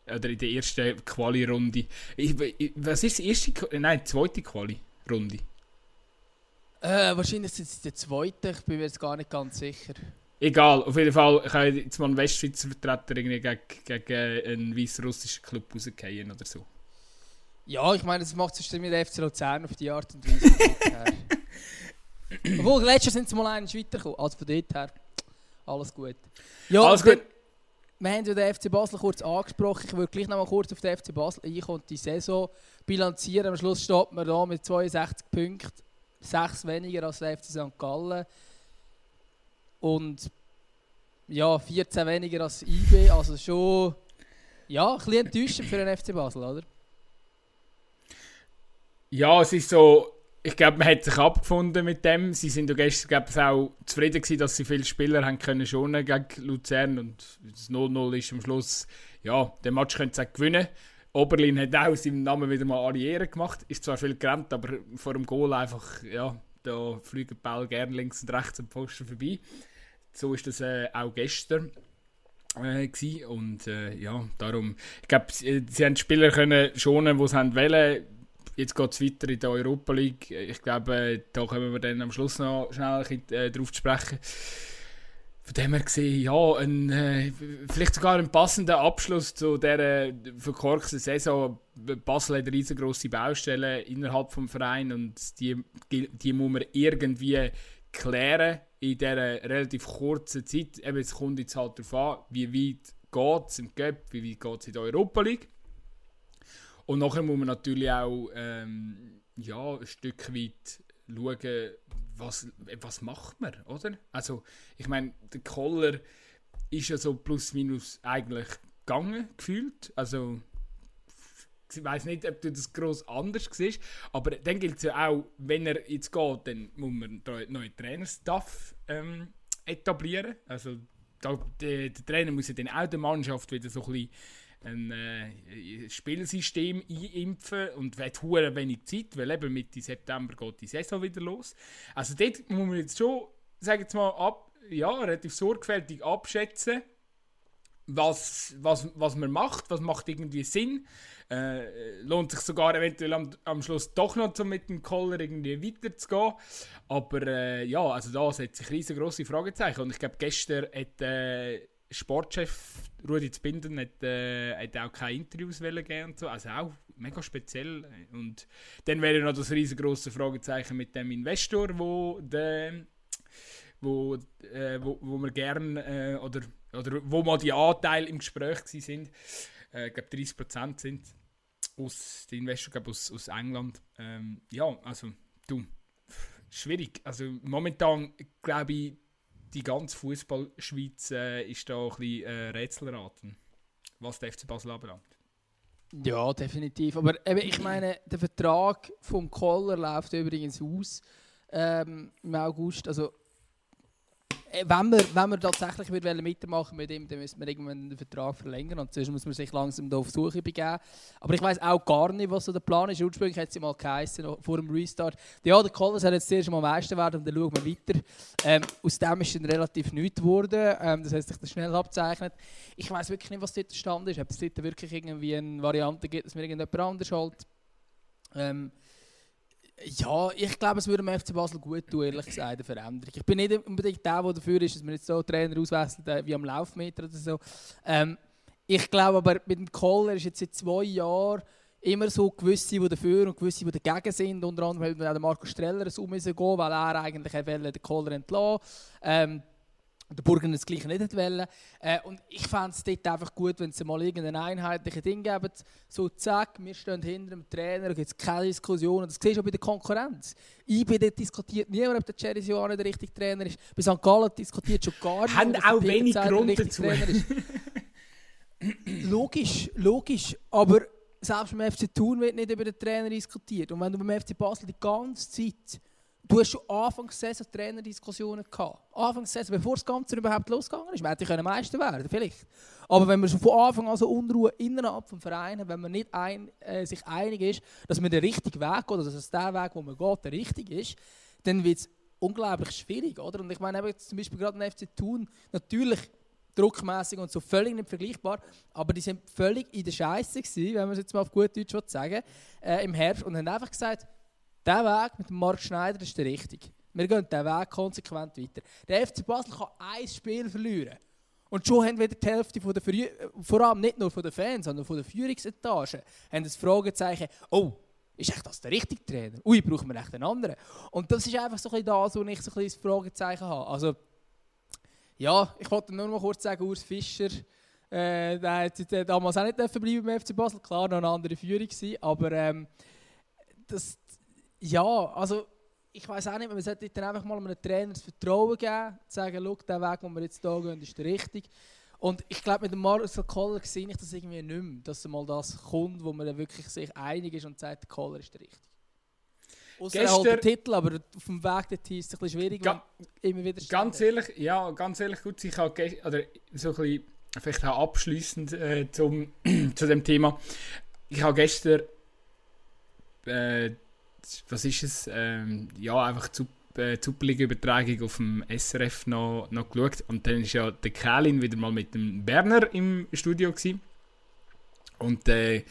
oder in der ersten Quali-Runde. Was ist die erste? Nein, die zweite Quali-Runde. Äh, wahrscheinlich sind sie der Zweite, ich bin mir jetzt gar nicht ganz sicher. Egal, auf jeden Fall kann jetzt mal ein Westschweizer Vertreter irgendwie gegen, gegen einen weißrussischen Club rausgehen oder so. Ja, ich meine, das macht sonst mit der FC Luzern auf die Art und Weise. Obwohl, letztes sind sie mal einen weitergekommen. Also von dort her, alles gut. Ja, Alles gut. Wir haben ja den FC Basel kurz angesprochen. Ich würde gleich noch mal kurz auf den FC Basel einkommen und die Saison bilanzieren. Am Schluss steht man da mit 62 Punkten, 6 weniger als der FC St. Gallen. Und ja, 14 weniger als IB. Also schon ja, ein bisschen enttäuschend für den FC Basel, oder? Ja, es ist so, ich glaube, man hat sich abgefunden mit dem. Sie sind ja gestern glaub ich, auch zufrieden gewesen, dass sie viele Spieler haben können schonen gegen Luzern und das 0-0 ist am Schluss, ja, den Match können sie auch gewinnen. Oberlin hat auch seinem Namen wieder mal alle Ehre gemacht. Ist zwar viel gerannt, aber vor dem Goal einfach, ja, da fliegen die Ball gerne links und rechts am Pfosten vorbei. So ist das äh, auch gestern. Äh, und äh, ja, darum, ich glaube, sie, sie haben die Spieler können schonen, die sie haben wollen. Jetzt geht es weiter in der Europa League. Ich glaube, äh, da kommen wir dann am Schluss noch schnell ein bisschen, äh, drauf zu sprechen. Von dem her gesehen, ja, ein, äh, vielleicht sogar ein passender Abschluss zu dieser verkorksten Saison. Basel hat riesengroße Baustellen innerhalb des Vereins und die, die muss man irgendwie klären in dieser relativ kurzen Zeit. Eben, es kommt jetzt halt darauf an, wie weit geht es im Cup, wie weit geht es in der Europa League. Und nachher muss man natürlich auch ähm, ja, ein Stück weit schauen, was, was macht man, oder? Also, ich meine, der Koller ist ja so plus minus eigentlich gegangen, gefühlt. Also, ich weiß nicht, ob du das gross anders siehst, aber dann gilt es ja auch, wenn er jetzt geht, dann muss man einen neuen Trainerstaff ähm, etablieren. Also, da, der, der Trainer muss ja dann auch der Mannschaft wieder so ein bisschen ein äh, Spielsystem einimpfen und hat hure wenig Zeit, weil eben Mitte September geht die Saison wieder los. Also dort muss man jetzt schon, sagen jetzt mal, ab, ja, relativ sorgfältig abschätzen, was, was, was man macht, was macht irgendwie Sinn. Äh, lohnt sich sogar eventuell am, am Schluss doch noch so mit dem Koller irgendwie weiterzugehen. Aber äh, ja, also da setzt sich riesengroße Fragezeichen. Und ich glaube, gestern hat äh, Sportchef Rudi Zbinden hat, äh, hat auch keine Interviews geben und so. Also auch mega speziell. Und dann wäre noch das riesengroße Fragezeichen mit dem Investor, wo der wo, äh, wo, wo wir gern äh, oder, oder wo mal die Anteile im Gespräch sind. Äh, ich glaube 30% sind aus der Investor glaub, aus, aus England. Ähm, ja, also du, schwierig. Also momentan glaube ich, die ganze Fußballschweiz äh, ist da ein bisschen äh, Rätselraten, was der FC Basel anbelangt. Ja, definitiv. Aber eben, ich meine, der Vertrag vom Koller läuft übrigens aus ähm, im August. Also, wenn wir, wenn wir tatsächlich wieder mitmachen mit ihm, dann müssen wir irgendwann den Vertrag verlängern und sonst muss man sich langsam auf Suche begeben. Aber ich weiß auch gar nicht, was so der Plan ist. Ursprünglich hat es mal geheißen, vor dem Restart. Ja, der Koller soll jetzt zuerst mal Meister werden und dann schauen wir weiter. Ähm, aus dem ist dann relativ nichts geworden. Ähm, das heißt, sich das schnell abzeichnet. Ich weiß wirklich nicht, was dort der Stand ist. Ob es dort wirklich irgendwie eine Variante gibt, dass mir irgendjemand anders holt. Ähm, Ja, ich glaube, es würde dem FC Basel gut tun, ehrlich gesagt, eine Veränderung. Ich bin nicht unbedingt der, der dafür ist, dass man jetzt so Trainer auswechselt äh, wie am Laufmeter oder so. Ähm, ich glaube aber, mit dem Kohler ist jetzt seit zwei Jahren immer so gewisse, die dafür und gewisse, die dagegen sind. Unter anderem hat Marco Streller es um gehen, weil er eigentlich den Kohler entlassen ähm, der Burgen das Gleiche nicht wollen. Äh, und ich fände es dort einfach gut, wenn es mal irgendein einheitliches Ding geben. So, zack, wir stehen hinter dem Trainer, gibt es keine Diskussion. Und das siehst du auch bei der Konkurrenz. Ich bin dort diskutiert niemand, ob der Jerry Johanna der richtige Trainer ist. Bei St. Gallen diskutiert schon gar nicht. Haben auch wenig Grund dazu. logisch, logisch. Aber selbst beim FC Thun wird nicht über den Trainer diskutiert. Und wenn du beim FC Basel die ganze Zeit Du hast schon Anfang Saison Trainerdiskussionen gehabt. Anfang Saison, bevor das Ganze überhaupt losgegangen ist. Man hätte können Meister werden, vielleicht. Aber wenn man schon von Anfang an so Unruhe innerhalb des Vereins wenn man nicht ein, äh, sich einig ist, dass man den richtigen Weg geht, oder dass der Weg, wo man geht, der richtige ist, dann wird es unglaublich schwierig. Oder? Und ich meine, eben zum Beispiel gerade in FC Thun, natürlich druckmäßig und so völlig nicht vergleichbar, aber die sind völlig in der Scheiße wenn man es jetzt mal auf gut Deutsch sagen äh, im Herbst und haben einfach gesagt, der Weg mit Marc Schneider ist der richtige. Wir gehen diesen Weg konsequent weiter. Der FC Basel kann ein Spiel verlieren. Und schon haben wieder die Hälfte von der Verü vor allem nicht nur von den Fans, sondern von der Führungsetage, haben das Fragezeichen, oh, ist echt das der richtige Trainer? Ui, brauchen wir echt einen anderen? Und das ist einfach so ein das, wo ich so ein Fragezeichen habe. Also, ja, ich wollte nur noch kurz sagen, Urs Fischer, äh, der hat damals auch nicht bleiben beim FC Basel, klar, noch eine andere Führung gewesen, aber ähm, das, ja, also ich weiß auch nicht, man sollte dann einfach mal einem Trainer das Vertrauen geben, sagen, schau, der Weg, den wir jetzt hier gehen, ist der richtige. Und ich glaube, mit dem Marcel Koller sehe ich das irgendwie nicht mehr, dass mal das kommt, wo man dann wirklich sich einig ist und sagt, der Koller ist der richtige. Außer er holt den Titel, aber auf dem Weg dorthin ist es ein bisschen schwierig, Ga immer wieder Ganz ehrlich, ja, ganz ehrlich, gut, ich habe oder so ein bisschen, vielleicht auch abschließend äh, zum, zu dem Thema. Ich habe gestern äh, was ist es? Ähm, ja, einfach zu äh, Übertragung auf dem SRF noch, noch geschaut. Und dann ist ja der Kälin wieder mal mit dem Berner im Studio gewesen. Und äh,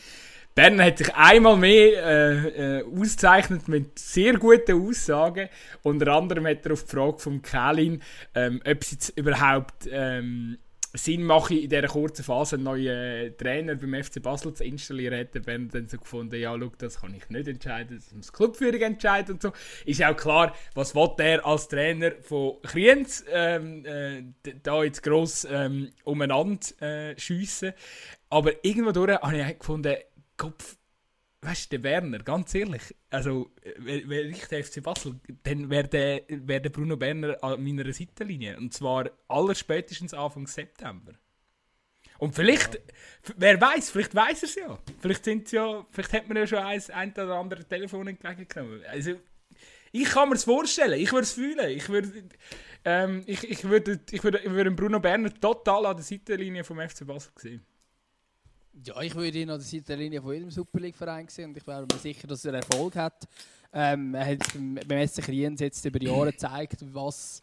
Berner hat sich einmal mehr äh, äh, ausgezeichnet mit sehr guten Aussagen. Unter anderem hat er auf die Frage von Kälin, ähm, ob jetzt überhaupt ähm, Sinn mache, in dieser kurzen Phase einen neuen Trainer beim FC Basel zu installieren, hätte Ben dann so gefunden, ja, schau, das kann ich nicht entscheiden, das muss die Clubführung entscheiden und so. Ist auch klar, was will er als Trainer von Kriens ähm, äh, da jetzt gross ähm, umeinander äh, schiessen. Aber irgendwo durch habe ich gefunden, Kopf, weißt du, der Werner, ganz ehrlich, also, wäre ich der FC Basel, dann wäre der, wär der Bruno Berner an meiner Seitenlinie. Und zwar allerspätestens Anfang September. Und vielleicht, ja. wer weiß, vielleicht weiß er es ja. Vielleicht, sind's ja. vielleicht hat man ja schon ein, ein oder andere Telefon entgegengenommen. Also, ich kann mir es vorstellen, ich würde es fühlen. Ich würde, ähm, ich, ich würde, ich würde, ich würde Bruno Berner total an der Seitenlinie vom FC Basel sehen. Ja, ich würde ihn an der Seitenlinie von jedem Super League-Verein sehen und ich wäre mir sicher, dass er Erfolg hat. Ähm, er hat beim SC Kriens jetzt über Jahre gezeigt, was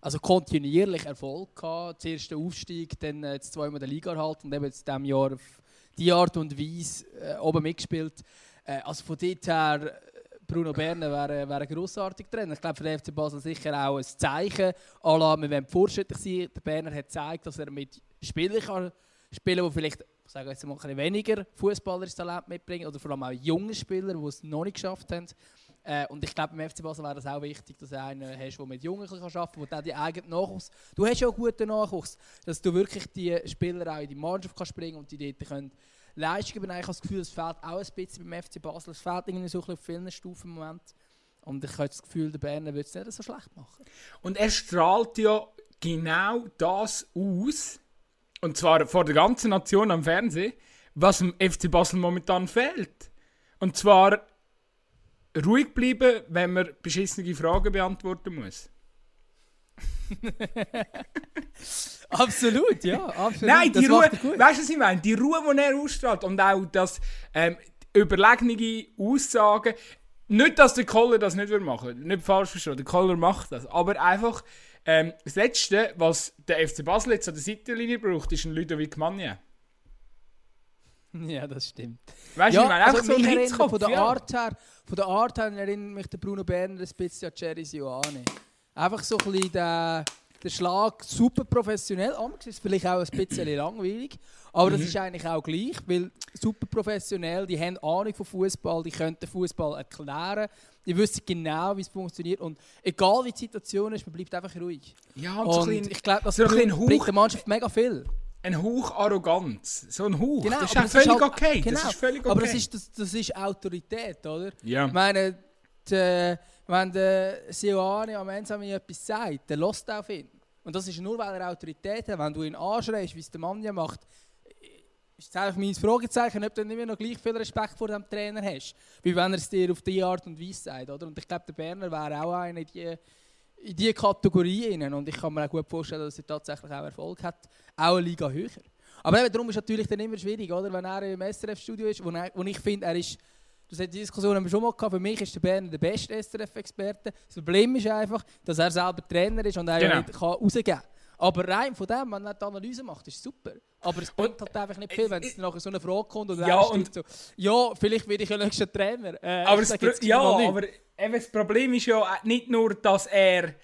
also kontinuierlich Erfolg gehabt. Zuerst der Aufstieg, dann äh, zweimal der Liga erhalten und eben jetzt in diesem Jahr auf die Art und Weise äh, oben mitgespielt. Äh, also von dort her, Bruno Berner wäre, wäre ein grossartiger Trainer. Ich glaube für den FC Basel sicher auch ein Zeichen. Alla, wir wollen fortschrittlich sein. Der Berner hat gezeigt, dass er mit Spielern kann spielen kann, die vielleicht ich sage jetzt mal, ein weniger Fußballerisches Talent mitbringen oder vor allem auch junge Spieler, die es noch nicht geschafft haben. Äh, und ich glaube, beim FC Basel wäre es auch wichtig, dass du einen hast, der mit Jungen arbeiten kann, der die eigenen Nachwuchs... Du hast ja auch guten Nachwuchs, dass du wirklich die Spieler auch in die Mannschaft kannst bringen und die dort können Leistung geben. Ich habe das Gefühl, es fehlt auch ein bisschen beim FC Basel. Es fehlt irgendwie so ein bisschen auf vielen Stufen im Moment. Und ich habe das Gefühl, der Berner würde es nicht so schlecht machen. Und er strahlt ja genau das aus, und zwar vor der ganzen Nation am Fernsehen, was dem FC Basel momentan fehlt. Und zwar ruhig bleiben, wenn man beschissene Fragen beantworten muss. absolut, ja, absolut. Nein, die Ruhe, weißt du, was ich meine? Die Ruhe, die er ausstrahlt und auch das ähm, überlegene Aussagen. Nicht, dass der Koller das nicht machen will, nicht falsch verstehen, der Koller macht das, aber einfach ähm, das Letzte, was der FC Basel jetzt an der Seitenlinie braucht, ist ein Ludovic Magna. Ja, das stimmt. Weißt du, ja, ich meine, einfach also so ein Hitzkopf. von der ja. Art her, von der Art her erinnert mich der Bruno Berner ein bisschen an Jerry Sioane. Einfach so ein bisschen der, der Schlag super professionell. Amigs ist vielleicht auch ein bisschen langweilig, aber das ist eigentlich auch gleich, weil super professionell, die haben Ahnung von Fußball, die können den Fußball erklären, die wissen genau, wie es funktioniert und egal wie die Situation ist, man bleibt einfach ruhig. Ja, und, so ein Und bisschen- ich glaube, das so ein bisschen bringt Hauch- der Mannschaft mega viel. ein Hauch Arroganz. So ein Hauch. das ist das völlig halt- okay. Genau, Das ist völlig okay. Aber das ist, das, das ist Autorität, oder? ja. Ich meine, die, wenn der Sioane am Ende etwas sagt, dann lässt auf ihn. Und das ist nur, weil er Autorität hat. Wenn du ihn anschreist, wie es der Mann ja macht, ist einfach mein Fragezeichen, ob du nicht mehr noch gleich viel Respekt vor dem Trainer hast, wie wenn er es dir auf diese Art und Weise sagt. Oder? Und ich glaube, der Berner wäre auch einer in die, in die Kategorie rein. Und ich kann mir auch gut vorstellen, dass er tatsächlich auch Erfolg hat, auch eine Liga höher. Aber eben, darum ist es natürlich dann immer schwierig, oder? wenn er im SRF-Studio ist, wo, er, wo ich finde, er ist das hat die Diskussion haben wir schon mal gehabt. Für mich ist der Berner der beste SRF-Experte. Das Problem ist einfach, dass er selber Trainer ist und er Genau. nicht kann rausgeben kann. Aber rein von dem, wenn er die Analyse macht, ist super. Aber es bringt halt einfach nicht viel, wenn es nachher so eine Frage kommt und Ja, und- so, ja, vielleicht werde ich ja nächster Trainer. Äh, Aber, das ja, aber eben das Problem ist ja nicht nur, dass er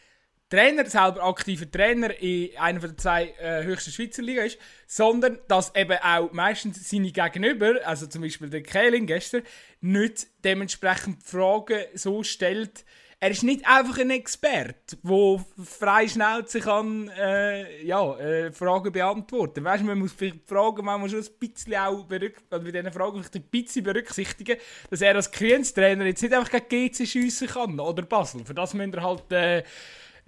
Trainer, selber aktiver Trainer in einer der zwei äh, höchsten Schweizer Liga ist, sondern dass eben auch meistens seine Gegenüber, also zum Beispiel der Kähling gestern, nicht dementsprechend Fragen so stellt. Er ist nicht einfach ein Experte, der frei Schnauze kann äh, ja, äh, Fragen beantworten. Weißt, man muss vielleicht Fragen manchmal schon ein bisschen auch berück oder bei Fragen vielleicht ein bisschen berücksichtigen, dass er als Krienstrainer jetzt nicht einfach gegen GC schiessen kann oder Basel. Für das müsst ihr halt äh,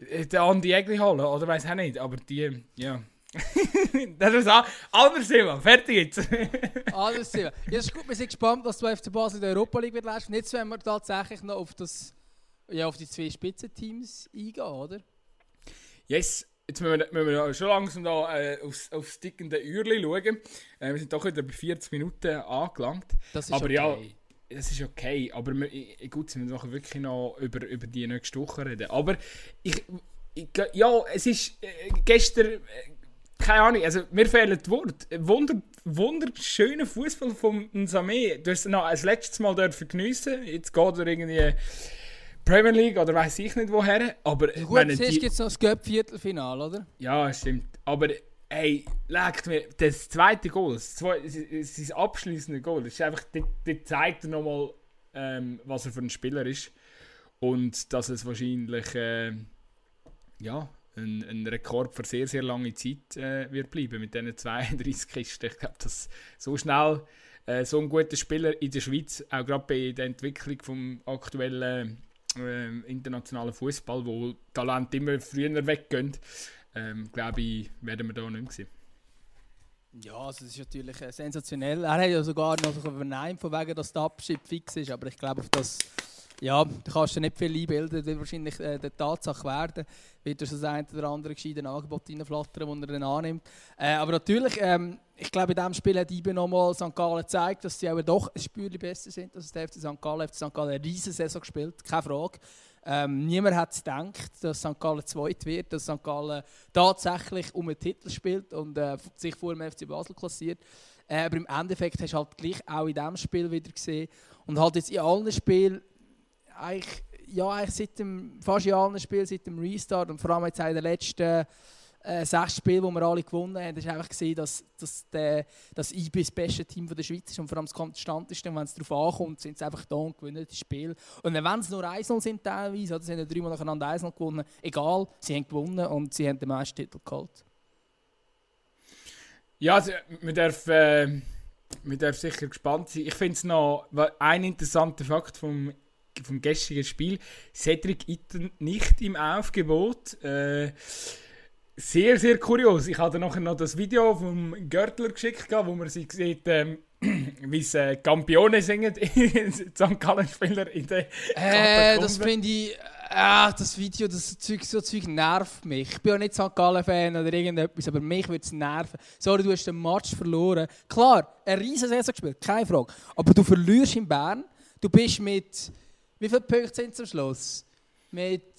den Andi Egli holen, oder weiß auch nicht. Aber die, ja. das ist auch anderes Thema. Fertig jetzt. Alles Thema. Ja, ist gut, wir sind gespannt, was bei FC Basel in der Europa League wird leisten. Jetzt werden wir tatsächlich noch auf, das, ja, auf die zwei Spitzenteams eingehen, oder? Yes, jetzt müssen wir, müssen wir schon langsam da, äh, aufs, aufs tickende Uhrli schauen. Äh, wir sind doch wieder bei 40 Minuten angelangt. Das ist Aber okay. ja, das ist okay. Aber gut, wir müssen wirklich noch über, über die nächste Woche reden. Aber ich, ich ja, es ist äh, gestern, äh, keine Ahnung, also mir fehlen die Worte. Wunder, wunderschöner Fußball von Samé. Du hast noch als letztes Mal dürfen geniessen. Jetzt geht er irgendwie Premier League oder weiß ich nicht woher. Aber ich Gut, meine, zuerst die- gibt es noch das Göpp-Viertelfinale, oder? ja, stimmt. Aber ey, legt mir das zweite Goal, das zwei- sein abschließende Goal, das ist einfach, das zeigt er nochmal, ähm, was er für ein Spieler ist. Und dass es wahrscheinlich ähm, ja, ein, ein Rekord für sehr, sehr lange Zeit äh, wird bleiben mit diesen 32 Kisten. Ich glaube, dass so schnell äh, so ein guter Spieler in der Schweiz, auch gerade bei der Entwicklung vom aktuellen ähm, internationalen Fußball, wo Talent immer früher weggehen, ähm, glaube ich, werden wir da nicht mehr sehen. Ja, also das ist natürlich äh, sensationell. Er hat ja sogar noch so verneint, von wegen, dass der Abschied fix ist. Aber ich glaube, auf das ja, da kannst du nicht viel einbilden. Das wird wahrscheinlich äh, der Tatsache werden. Wird er so das eine oder andere gescheite Angebot reinflattern, das er dann annimmt. Äh, aber natürlich, ähm, ich glaube, in diesem Spiel hat IBE nochmal St. Gallen gezeigt, dass sie aber doch ein Spürchen besser sind als der FC St. Gallen. FC St. Gallen eine riesige Saison gespielt, keine Frage. Ähm, niemand hat gedacht, dass St. Gallen zweit wird, dass St. Gallen tatsächlich um einen Titel spielt und äh, sich vor dem FC Basel klassiert. Äh, aber im Endeffekt hast du halt gleich auch in diesem Spiel wieder gesehen und halt jetzt in allen Spielen eigentlich, ja, eigentlich seit dem, fast in allen Spielen seit dem Restart und vor allem jetzt in den letzten äh, sechs Spielen, die wir alle gewonnen haben, hast du einfach gesehen, dass, dass der, das IB das beste Team der Schweiz ist und vor allem das konstanteste. Und wenn es darauf ankommt, sind sie einfach da und gewinnen das Spiel. Und wenn es nur 1-0 sind teilweise, oder sie haben dreimal nacheinander 1-0 gewonnen, egal, sie haben gewonnen und sie haben den meisten Titel geholt. Ja, also, man, darf, äh, man darf sicher gespannt sein. Ich finde es noch ein interessanter Fakt vom, vom gestrigen Spiel. Cedric Itten nicht im Aufgebot. Äh, sehr, sehr kurios. Ich hatte nachher noch das Video vom Görtler geschickt, wo man sie sieht, ähm, wie sie äh, Campione singen, St. Gallen-Spieler in der Äh, das finde ich, äh, das Video, das Zeug, so Zeug nervt mich. Ich bin ja nicht St. Gallen-Fan oder irgendetwas, aber mich würde es nerven. Sorry, du hast den Match verloren. Klar, eine riesen Saison gespielt, keine Frage. Aber du verlierst in Bern. Du bist mit, wie viele Punkte sind zum Schluss? Mit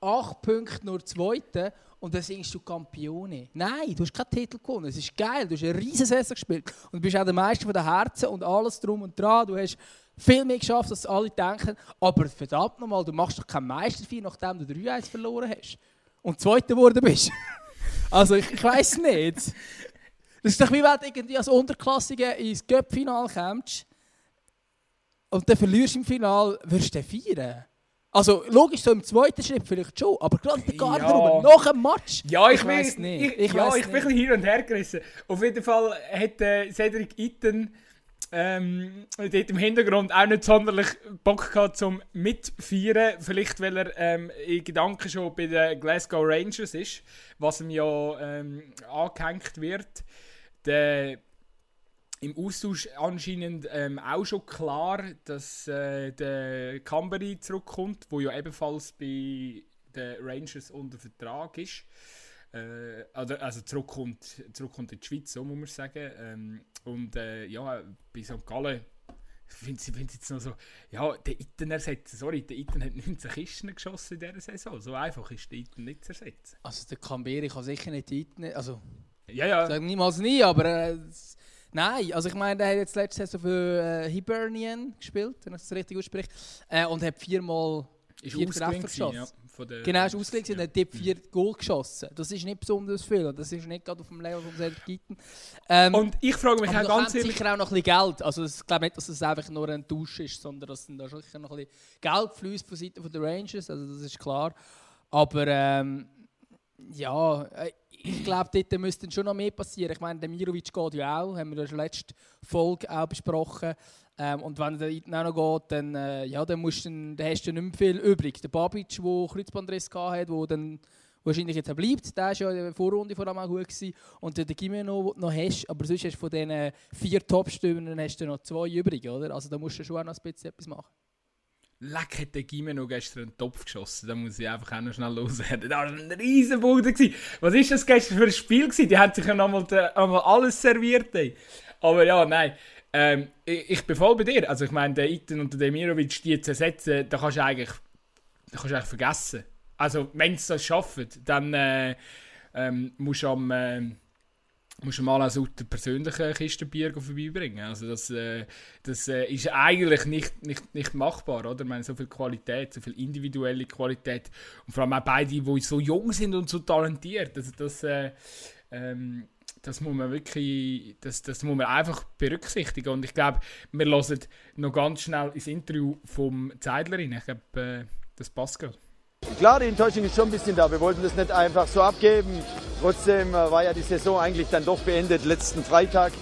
8 Punkten nur Zweiter. Und dann singst du Campione. Nein, du hast keinen Titel gewonnen. Es ist geil, du hast eine riesen Saison gespielt und bist auch der Meister den Herzen und alles drum und dran. Du hast viel mehr geschafft, als alle denken. Aber verdammt nochmal, du machst doch kein Meisterfeier, nachdem du 3-1 verloren hast und Zweiter geworden bist. also ich, ich weiß nicht. Das ist doch wie wenn du irgendwie als Unterklassige ins Cup-Final kommst und dann verlierst du im Final, wirst du feiern? Also logisch, so im zweiten Schritt vielleicht schon, aber gerade der Garderobe, Ja. nach dem Match, Ja, ich, ich weiss nicht. Ich, Ich ja, weiss ich bin ein hin und her gerissen. Auf jeden Fall hat äh, Cedric Itten ähm, dort im Hintergrund auch nicht sonderlich Bock gehabt zum Mitfeiern. Vielleicht, weil er ähm, in Gedanken schon bei den Glasgow Rangers ist, was ihm ja ähm, angehängt wird. Der, im Austausch anscheinend ähm, auch schon klar, dass äh, der Cambery zurückkommt, wo ja ebenfalls bei den Rangers unter Vertrag ist. Äh, also zurückkommt, zurückkommt in die Schweiz, so muss man sagen. Ähm, und äh, ja, bei St. Gallen finde ich find jetzt noch so, ja, der Itten ersetzen. Sorry, der Itten hat 19 Kisten geschossen in dieser Saison. So einfach ist der Itten nicht zu ersetzen. also der Camberi kann sicher nicht Titel, also Ja, ja. Sag niemals nie, aber äh, nein. Also ich meine, der hat jetzt letzte Saison für äh, Hibernian gespielt, wenn ich das richtig ausspreche, äh, und hat viermal ist vier Treffer gewesen, ja, geschossen. von der- Genau, ist ausgelegt und ja. hat dort vier Goal geschossen. Das ist nicht besonders viel und das ist nicht gerade auf dem Level von Cedric Gitten. Ähm, Und ich frage mich auch ganz ehrlich, sicher auch noch ein bisschen Geld. Also ich glaube nicht, dass es einfach nur ein Tausch ist, sondern dass da sicher noch ein bisschen Geld fließt von Seiten der Rangers, also das ist klar. Aber ähm, ja, äh, ich glaube, dort müsste dann schon noch mehr passieren. Ich meine, der Mirovic geht ja auch, haben wir ja schon letzte Folge auch besprochen. Ähm, und wenn der Iten auch noch geht, dann, äh, ja, dann, musst du, dann, dann hast du nicht mehr viel übrig. Der Babic, der Kreuzbandriss hatte, der dann wahrscheinlich jetzt bleibt, der war ja in der Vorrunde vor allem auch gut. Gewesen. Und der Gimeno, den du noch hast, aber sonst hast du von diesen vier Top-Stürmern noch zwei übrig, oder? Also da musst du schon auch noch ein bisschen etwas machen. Leck hat der Gimeno gestern einen Topf geschossen. Da muss ich einfach auch noch schnell loswerden. Das war ein riesen Boden. Was ist das gestern für ein Spiel gewesen? Die haben sich ja nochmal alles serviert. Ey. Aber ja, nein. Ähm, ich, ich bin voll bei dir. Also ich meine, der Iten und der Demirovic, die zu ersetzen, da kannst du eigentlich, da kannst du eigentlich vergessen. Also wenn sie das schaffen, dann äh, ähm, musst du am... ähm, musst du mal auch so der persönlichen Kistenbier vorbeibringen. Also das, äh, das äh, ist eigentlich nicht, nicht, nicht machbar, oder? Ich meine, so viel Qualität, so viel individuelle Qualität und vor allem auch beide, die so jung sind und so talentiert. Also das, äh, ähm, das muss man wirklich, das, das muss man einfach berücksichtigen. Und ich glaube, wir hören noch ganz schnell ins Interview vom Zeidler. Ich glaube, äh, das passt gerade. Klar, die Enttäuschung ist schon ein bisschen da. Wir wollten das nicht einfach so abgeben. Trotzdem äh, war ja die Saison eigentlich dann doch beendet letzten Freitag,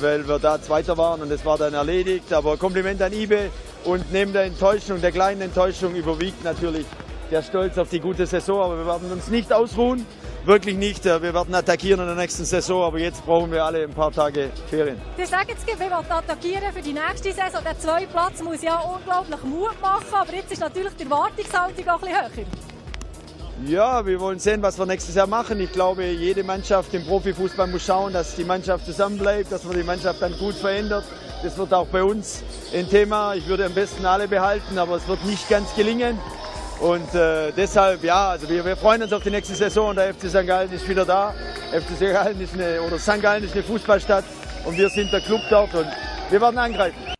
weil wir da Zweiter waren und es war dann erledigt. Aber Kompliment an Ibe und neben der Enttäuschung, der kleinen Enttäuschung überwiegt natürlich der Stolz auf die gute Saison. Aber wir werden uns nicht ausruhen, wirklich nicht. Äh, Wir werden attackieren in der nächsten Saison, aber jetzt brauchen wir alle ein paar Tage Ferien. Sie sagen jetzt, wir wollen attackieren für die nächste Saison. Der zweite Platz muss ja unglaublich Mut machen, aber jetzt ist natürlich die Erwartungshaltung auch ein bisschen höher. Ja, wir wollen sehen, was wir nächstes Jahr machen. Ich glaube, jede Mannschaft im Profifußball muss schauen, dass die Mannschaft zusammenbleibt, dass man die Mannschaft dann gut verändert. Das wird auch bei uns ein Thema. Ich würde am besten alle behalten, aber es wird nicht ganz gelingen. Und äh, deshalb, ja, also wir, wir freuen uns auf die nächste Saison. Der FC St. Gallen ist wieder da. FC St. Gallen ist eine, oder St. Gallen ist eine Fußballstadt und wir sind der Club dort und wir werden angreifen.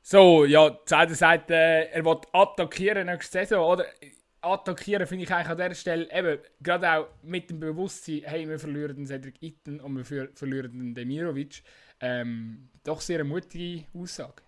So, ja, Zeider sagt, äh, er will attackieren nächste Saison, oder? Attackieren finde ich eigentlich an dieser Stelle eben, gerade auch mit dem Bewusstsein, hey, wir verlieren den Cedric Itten und wir ver verlieren den Demirovic, ähm, doch sehr eine mutige Aussage.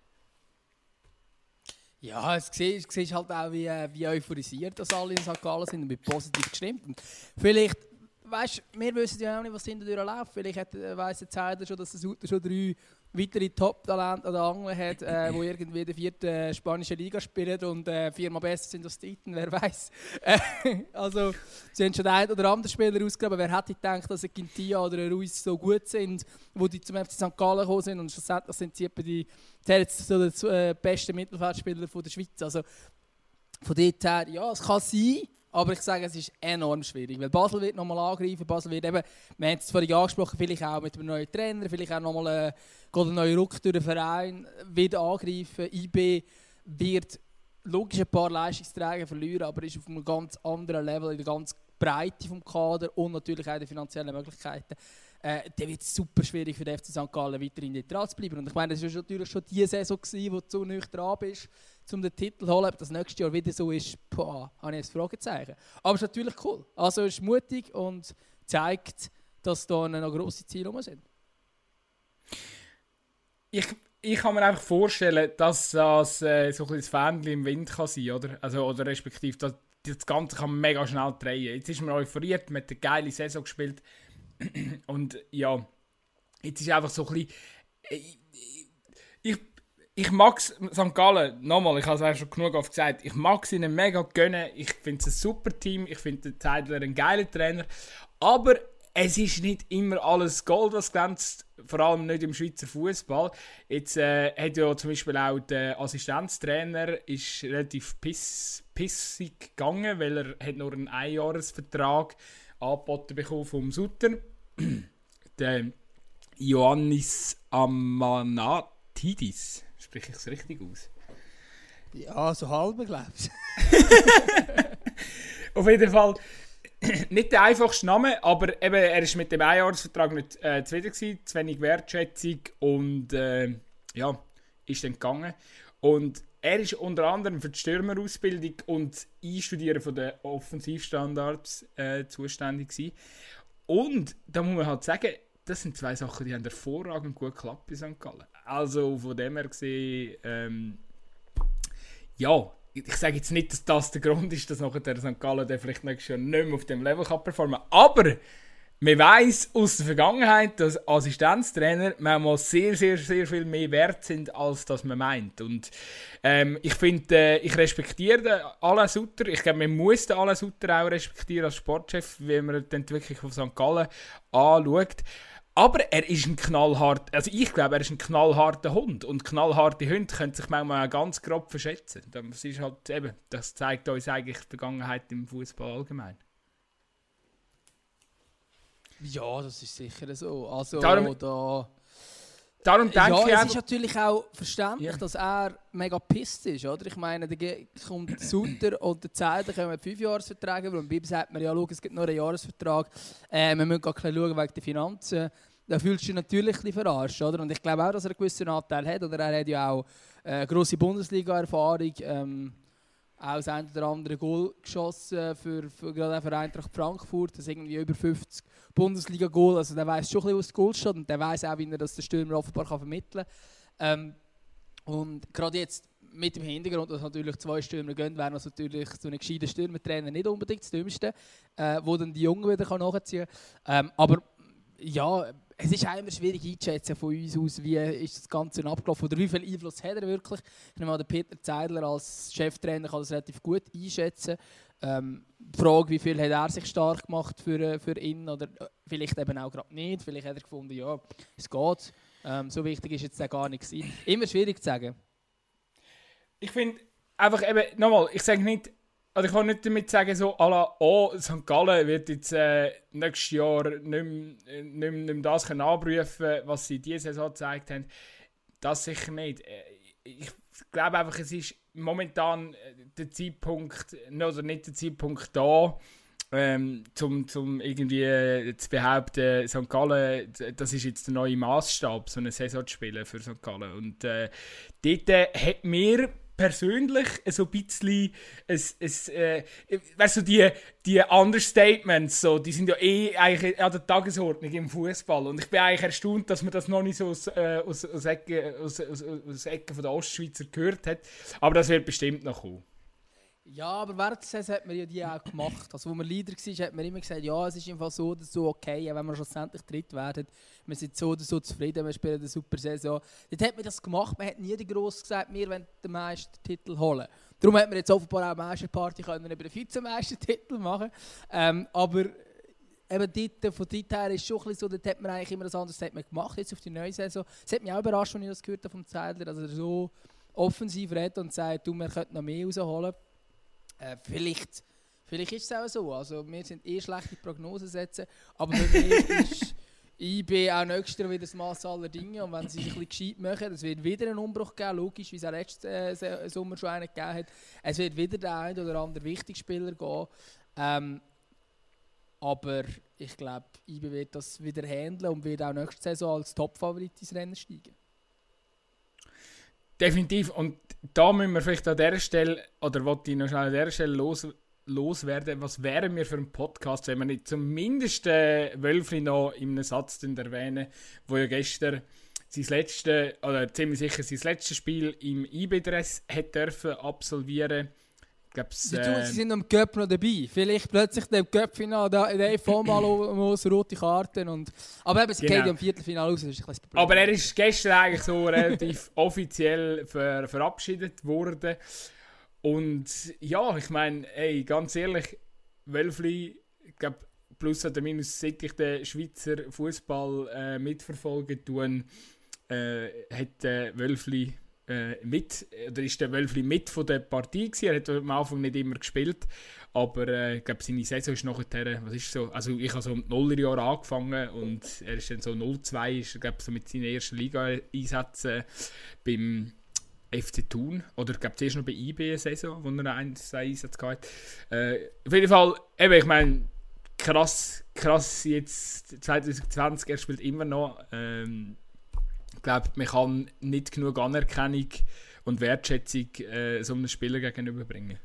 Ja, es siehst, siehst halt auch, wie, äh, wie euphorisiert das alle in St. Gallen sind und wie positiv gestimmt. Und vielleicht, weißt wir wissen ja auch nicht, was hinter läuft. Vielleicht äh, weiss der Zeiger schon, dass der Sutter schon drei weitere Top-Talente an der Angel hat, äh, die irgendwie der vierten äh, spanischen Liga spielen und äh, viermal besser sind als die Titen, wer weiß. Äh, also, sie haben schon den einen oder anderen Spieler ausgegraben. Wer hätte gedacht, dass ein Quintilla oder ein Ruiz so gut sind, wo die zum FC St. Gallen gekommen sind und schlussendlich sind sie etwa die jetzt so der äh, beste Mittelfeldspieler von der Schweiz. Also von dort her, ja, es kann sein, aber ich sage, es ist enorm schwierig, weil Basel wird nochmal angreifen, Basel wird eben, wir haben es vorhin angesprochen, vielleicht auch mit einem neuen Trainer, vielleicht auch nochmal äh, geht ein neuer Ruck durch den Verein, wird angreifen, IB wird logisch ein paar Leistungsträger verlieren, aber ist auf einem ganz anderen Level, in einer ganz Breite vom Kader und natürlich auch die finanziellen Möglichkeiten, äh, dann wird es super schwierig für den FC St. Gallen weiterhin dran zu bleiben. Und ich meine, das war natürlich schon die Saison, gewesen, wo du zu nicht dran bist, um den Titel zu holen. Ob das nächstes Jahr wieder so ist, boah, habe ich ein Fragezeichen. Aber es ist natürlich cool. Also es ist mutig und zeigt, dass da noch grosse Ziele rum sind. Ich, ich kann mir einfach vorstellen, dass das äh, so ein bisschen Fähnchen im Wind kann sein oder? Also, oder respektive, dass das Ganze kann mega schnell drehen. Jetzt ist man euphoriert, man hat eine geile Saison gespielt. Und ja, jetzt ist einfach so ein bisschen. Ich, ich, ich mag St. Gallen, nochmal, ich habe es schon genug oft gesagt, ich mag es ihnen mega gönnen. Ich finde es ein super Team, ich finde den Zeidler ein geiler Trainer. Aber es ist nicht immer alles Gold, was glänzt, vor allem nicht im Schweizer Fußball. Jetzt äh, hat ja zum Beispiel auch der Assistenztrainer ist relativ piss, pissig gegangen, weil er hat nur einen Einjahresvertrag angeboten bekommen vom Sutter. der Ioannis Amanatidis, spreche ich es richtig aus? Ja, so halb, glaube ich. Auf jeden Fall nicht der einfachste Name, aber eben, er ist mit dem Einjahresvertrag nicht äh, zufrieden gewesen, zu wenig Wertschätzung und äh, ja, ist dann gegangen. Und er ist unter anderem für die Stürmerausbildung und Einstudieren von den Offensivstandards äh, zuständig gewesen. Und da muss man halt sagen, das sind zwei Sachen, die haben hervorragend gut geklappt bei St. Gallen. Also von dem her gesehen, ähm, ja, ich sage jetzt nicht, dass das der Grund ist, dass nachher der St. Gallen vielleicht nächstes Jahr nicht mehr auf dem Level kann performen kann. Aber man weiß aus der Vergangenheit, dass Assistenztrainer manchmal sehr, sehr, sehr viel mehr wert sind, als das man meint. Und ähm, ich finde, äh, ich respektiere Alain Sutter. Ich glaube, man muss den Alain Sutter auch respektieren als Sportchef, wenn man die Entwicklung von St. Gallen anschaut. Aber er ist ein knallhart, also ich glaube, er ist ein knallharter Hund und knallharte Hunde können sich manchmal auch ganz grob verschätzen. Das ist halt eben, das zeigt uns eigentlich die Vergangenheit im Fußball allgemein. Ja, das ist sicher so. Also darum, da, darum denke ja, ich es ist natürlich auch verständlich, Ja. dass er mega pisst ist, oder? Ich meine, da kommt Sutter und der Zeitler kommen mit Fünfjahresverträge, weil beim sagt man, ja, schau, es gibt nur einen Jahresvertrag, äh, wir müssen gar bisschen schauen wegen der Finanzen. Da fühlst du dich natürlich ein bisschen verarscht, oder? Und ich glaube auch, dass er einen gewissen Anteil hat, oder er hat ja auch äh, grosse Bundesliga-Erfahrung, ähm, auch das ein oder andere Goal geschossen für, für gerade für Eintracht Frankfurt, das irgendwie über 50 Bundesliga-Goal, also der weiß schon ein bisschen, was Goal steht und der weiß auch, wie er das den Stürmer offenbar kann vermitteln. Ähm, und gerade jetzt mit dem Hintergrund, dass natürlich zwei Stürmer gehen, wäre das natürlich so ein gescheiter Stürmertrainer nicht unbedingt das Dümmste, äh, wo dann die Jungen wieder nachziehen kann. Ähm, aber ja, es ist auch immer schwierig einzuschätzen von uns aus, wie ist das Ganze abgelaufen oder wie viel Einfluss hat er wirklich. Ich an, der Peter Zeidler als Cheftrainer kann das relativ gut einschätzen. Ähm, die Frage, wie viel hat er sich stark gemacht für, äh, für ihn oder äh, vielleicht eben auch gerade nicht. Vielleicht hat er gefunden, ja, es geht. Ähm, so wichtig ist jetzt gar nicht gewesen. Immer schwierig zu sagen. Ich finde einfach eben, nochmal, ich sage nicht, also ich kann nicht damit sagen, so, la, oh, St. Gallen wird jetzt äh, nächstes Jahr nicht mehr, nicht mehr, das können abrufen was sie diese Saison gezeigt haben. Das sicher nicht. Äh, Ich glaube einfach, es ist momentan äh, der Zeitpunkt, oder nicht der Zeitpunkt da, ähm, zum, zum irgendwie äh, zu behaupten, St. Gallen, das ist jetzt der neue Maßstab, so eine Saison zu spielen für St. Gallen. Und äh, dort äh, hat mir persönlich so ein bisschen, es, es, äh, weißt du, die, die Understatements, so, die sind ja eh eigentlich an der Tagesordnung im Fußball. Und ich bin eigentlich erstaunt, dass man das noch nicht so aus, äh, aus, aus, Ecke, aus, aus, aus Ecke von der Ostschweizer gehört hat. Aber das wird bestimmt noch kommen. Ja, aber während der Saison hat man ja die auch gemacht. Also, wo man Leader war, hat man immer gesagt, ja, es ist im so oder so okay, wenn wir schlussendlich dritt werden. Wir sind so oder so zufrieden, wir spielen eine super Saison. Dort hat man das gemacht, man hat nie gross gesagt, wir wollen den Meistertitel holen. Darum hat man jetzt offenbar auch Meisterparty können über den Vizemeistertitel machen ähm, Aber eben dort, von dort her ist schon ein so, dort hat man eigentlich immer ein anderes Statement gemacht, jetzt auf die neue Saison. Es hat mich auch überrascht, als ich das gehört habe vom Zeidler, dass er so offensiv redet und sagt, du, wir könnten noch mehr rausholen. Äh, vielleicht, vielleicht ist es auch so. Also, wir sind eh schlechte Prognosen setzen, aber für mich ist IB auch nächstes Jahr wieder das Maß aller Dinge. Und wenn sie sich ein bisschen gescheit machen, es wird wieder einen Umbruch geben, logisch, wie es auch letzten äh, Sommer schon einen gegeben hat. Es wird wieder der ein oder andere Wichtigspieler gehen. Ähm, aber ich glaube, IB wird das wieder handeln und wird auch nächste Saison als Top-Favorit ins Rennen steigen. Definitiv. Und da müssen wir vielleicht an dieser Stelle, oder wollte ich noch schnell an dieser Stelle los, loswerden, was wären wir für ein Podcast, wenn wir nicht zumindest äh, Wölfli noch in einem Satz erwähnen, wo ja gestern sein letztes, oder ziemlich sicher sein letztes Spiel im IB-Dress hat dürfen absolvieren Sie, äh, sie sind im Cup noch dabei. Vielleicht plötzlich im Cup-Final, da in mal aus rote Karten. Und, aber eben, sie genau. im Viertelfinale raus, das ist ein Problem. Aber er ist gestern eigentlich so relativ offiziell ver verabschiedet worden. Und ja, ich meine, ey, ganz ehrlich, Wölfli, ich glaube, plus oder minus, seit ich den Schweizer Fußball äh, mitverfolgen tue, äh, hat äh, Wölfli äh, mit, oder ist der Wölfli mit von der Partie gewesen. Er hat am Anfang nicht immer gespielt, aber äh, ich glaube, seine Saison ist nachher, was ist so, also ich habe so im Nullerjahr angefangen und er ist dann so 0-2, ist glaube so mit seinen ersten Liga-Einsätzen beim FC Thun, oder ich glaube zuerst noch bei IB eine Saison, wo er einen Einsatz hatte. Äh, auf jeden Fall, eben, ich meine, krass, krass jetzt 2020, er spielt immer noch. Ähm, glaube, man kann nicht genug Anerkennung und Wertschätzung äh, so einem Spieler gegenüberbringen.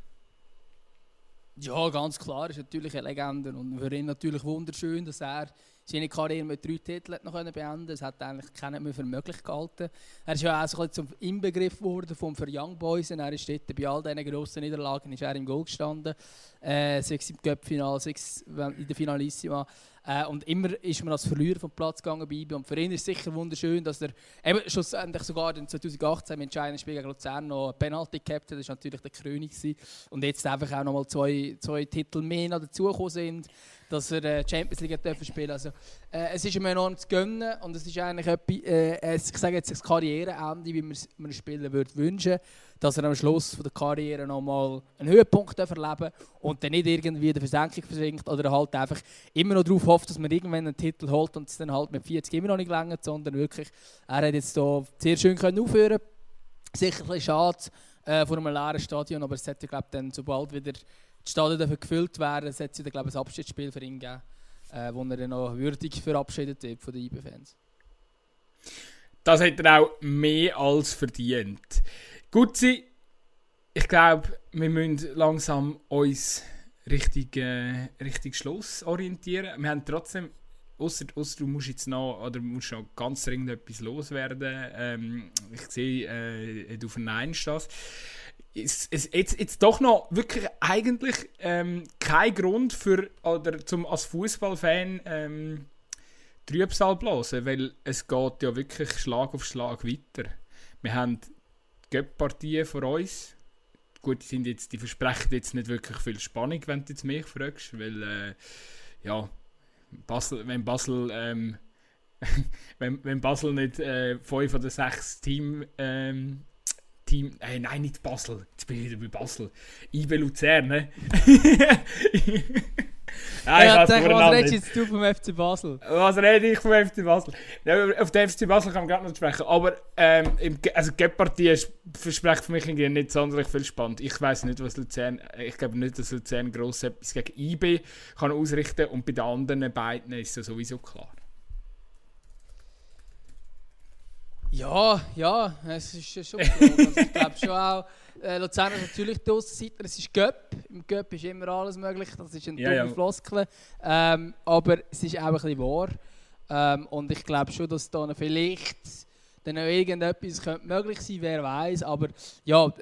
Ja, ganz klar, ist natürlich eine Legende und für ihn natürlich wunderschön, dass er seine Karriere mit drei Titeln noch beenden konnte. Das hat eigentlich keiner mehr für möglich gehalten. Er ist ja auch so zum Inbegriff geworden vom für Young Boys. Und er ist dort bei all diesen grossen Niederlagen ist er im Goal gestanden. Äh, sechs im Cup-Final, sechs in der Finalissima. Äh, und immer ist man als Verlierer vom Platz gegangen bei. Und für ihn ist es sicher wunderschön, dass er eben schlussendlich sogar in 2018 im entscheidenden Spiel gegen Luzern noch ein Penalty gehabt hat. Das war natürlich der König. Und jetzt einfach auch noch mal zwei, zwei Titel mehr dazugekommen sind dass er äh, Champions League dürfen spielen. Also, äh, Es ist ihm enorm zu gönnen und es ist eigentlich etwas, äh, ich sage jetzt das Karriereende, wie man es einem würde wünschen dass er am Schluss von der Karriere nochmal einen Höhepunkt erleben und dann nicht irgendwie in der Versenkung versinkt oder halt einfach immer noch darauf hofft, dass man irgendwann einen Titel holt und es dann halt mit 40 immer noch nicht längert, sondern wirklich, er hat jetzt hier sehr schön können aufhören. Sicher ein bisschen schade äh, vor einem leeren Stadion, aber es hätte, glaube dann sobald wieder die Stadien dafür gefüllt werden, es hat glaube ich, ein Abschiedsspiel für ihn gegeben, äh, wo er dann noch würdig verabschiedet wird von den IB-Fans. Das hat er auch mehr als verdient. Gut, sie, ich glaube, wir müssen langsam uns richtig, äh, richtig Schluss orientieren. Wir haben trotzdem, außer, außer du musst jetzt noch, oder musst noch ganz dringend etwas loswerden. Ähm, ich sehe, äh, du verneinst das ist, ist jetzt, jetzt doch noch wirklich eigentlich ähm, kein Grund für, oder zum als Fußballfan ähm, Trübsal blasen, weil es geht ja wirklich Schlag auf Schlag weiter. Wir haben Göpp-Partien vor uns. Gut, die, sind jetzt, die versprechen jetzt nicht wirklich viel Spannung, wenn du jetzt mich fragst, weil äh, ja, Basel, wenn Basel ähm, wenn, wenn Basel nicht äh, fünf oder sechs Team ähm, Team, äh, nein, nicht Basel, jetzt bin ich wieder bei Basel, IB Luzern, ne? ja, ich ja, sag, was redest jetzt du vom FC Basel? Was rede ich vom FC Basel? Ja, auf den FC Basel kann man gerade noch sprechen, aber ähm, im, also die Partie verspricht für mich nicht sonderlich viel spannend. Ich weiß nicht, was Luzern, ich glaube nicht, dass Luzern gross etwas gegen IB kann ausrichten und bei den anderen beiden ist es sowieso klar. Ja, ja, es ist schon also Ich glaube schon auch, äh, Luzern ist natürlich die Aussenseiter, es ist Göpp. Im Göpp ist immer alles möglich, das ist ein ja, dumme ja. Floskel. Ähm, aber es ist auch ein bisschen wahr. Ähm, und ich glaube schon, dass da vielleicht dann noch irgendetwas könnte möglich sein, wer weiß. Aber ja,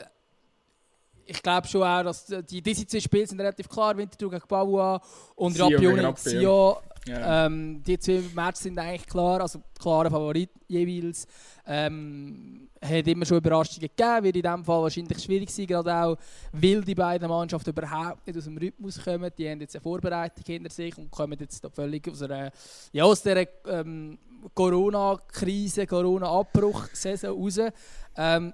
ich glaube schon auch, dass die, diese zwei Spiele sind relativ klar. Winterthur gegen Baua und Rapione gegen Sion. Ähm, die zwei Matches sind eigentlich klar, also klare Favorit jeweils. Ähm, hat immer schon Überraschungen gegeben, wird in diesem Fall wahrscheinlich schwierig sein, gerade auch, weil die beiden Mannschaften überhaupt nicht aus dem Rhythmus kommen. Die haben jetzt eine Vorbereitung hinter sich und kommen jetzt da völlig aus, einer, ja, aus dieser ähm, Corona-Krise, Corona-Abbruch-Saison raus. Ähm,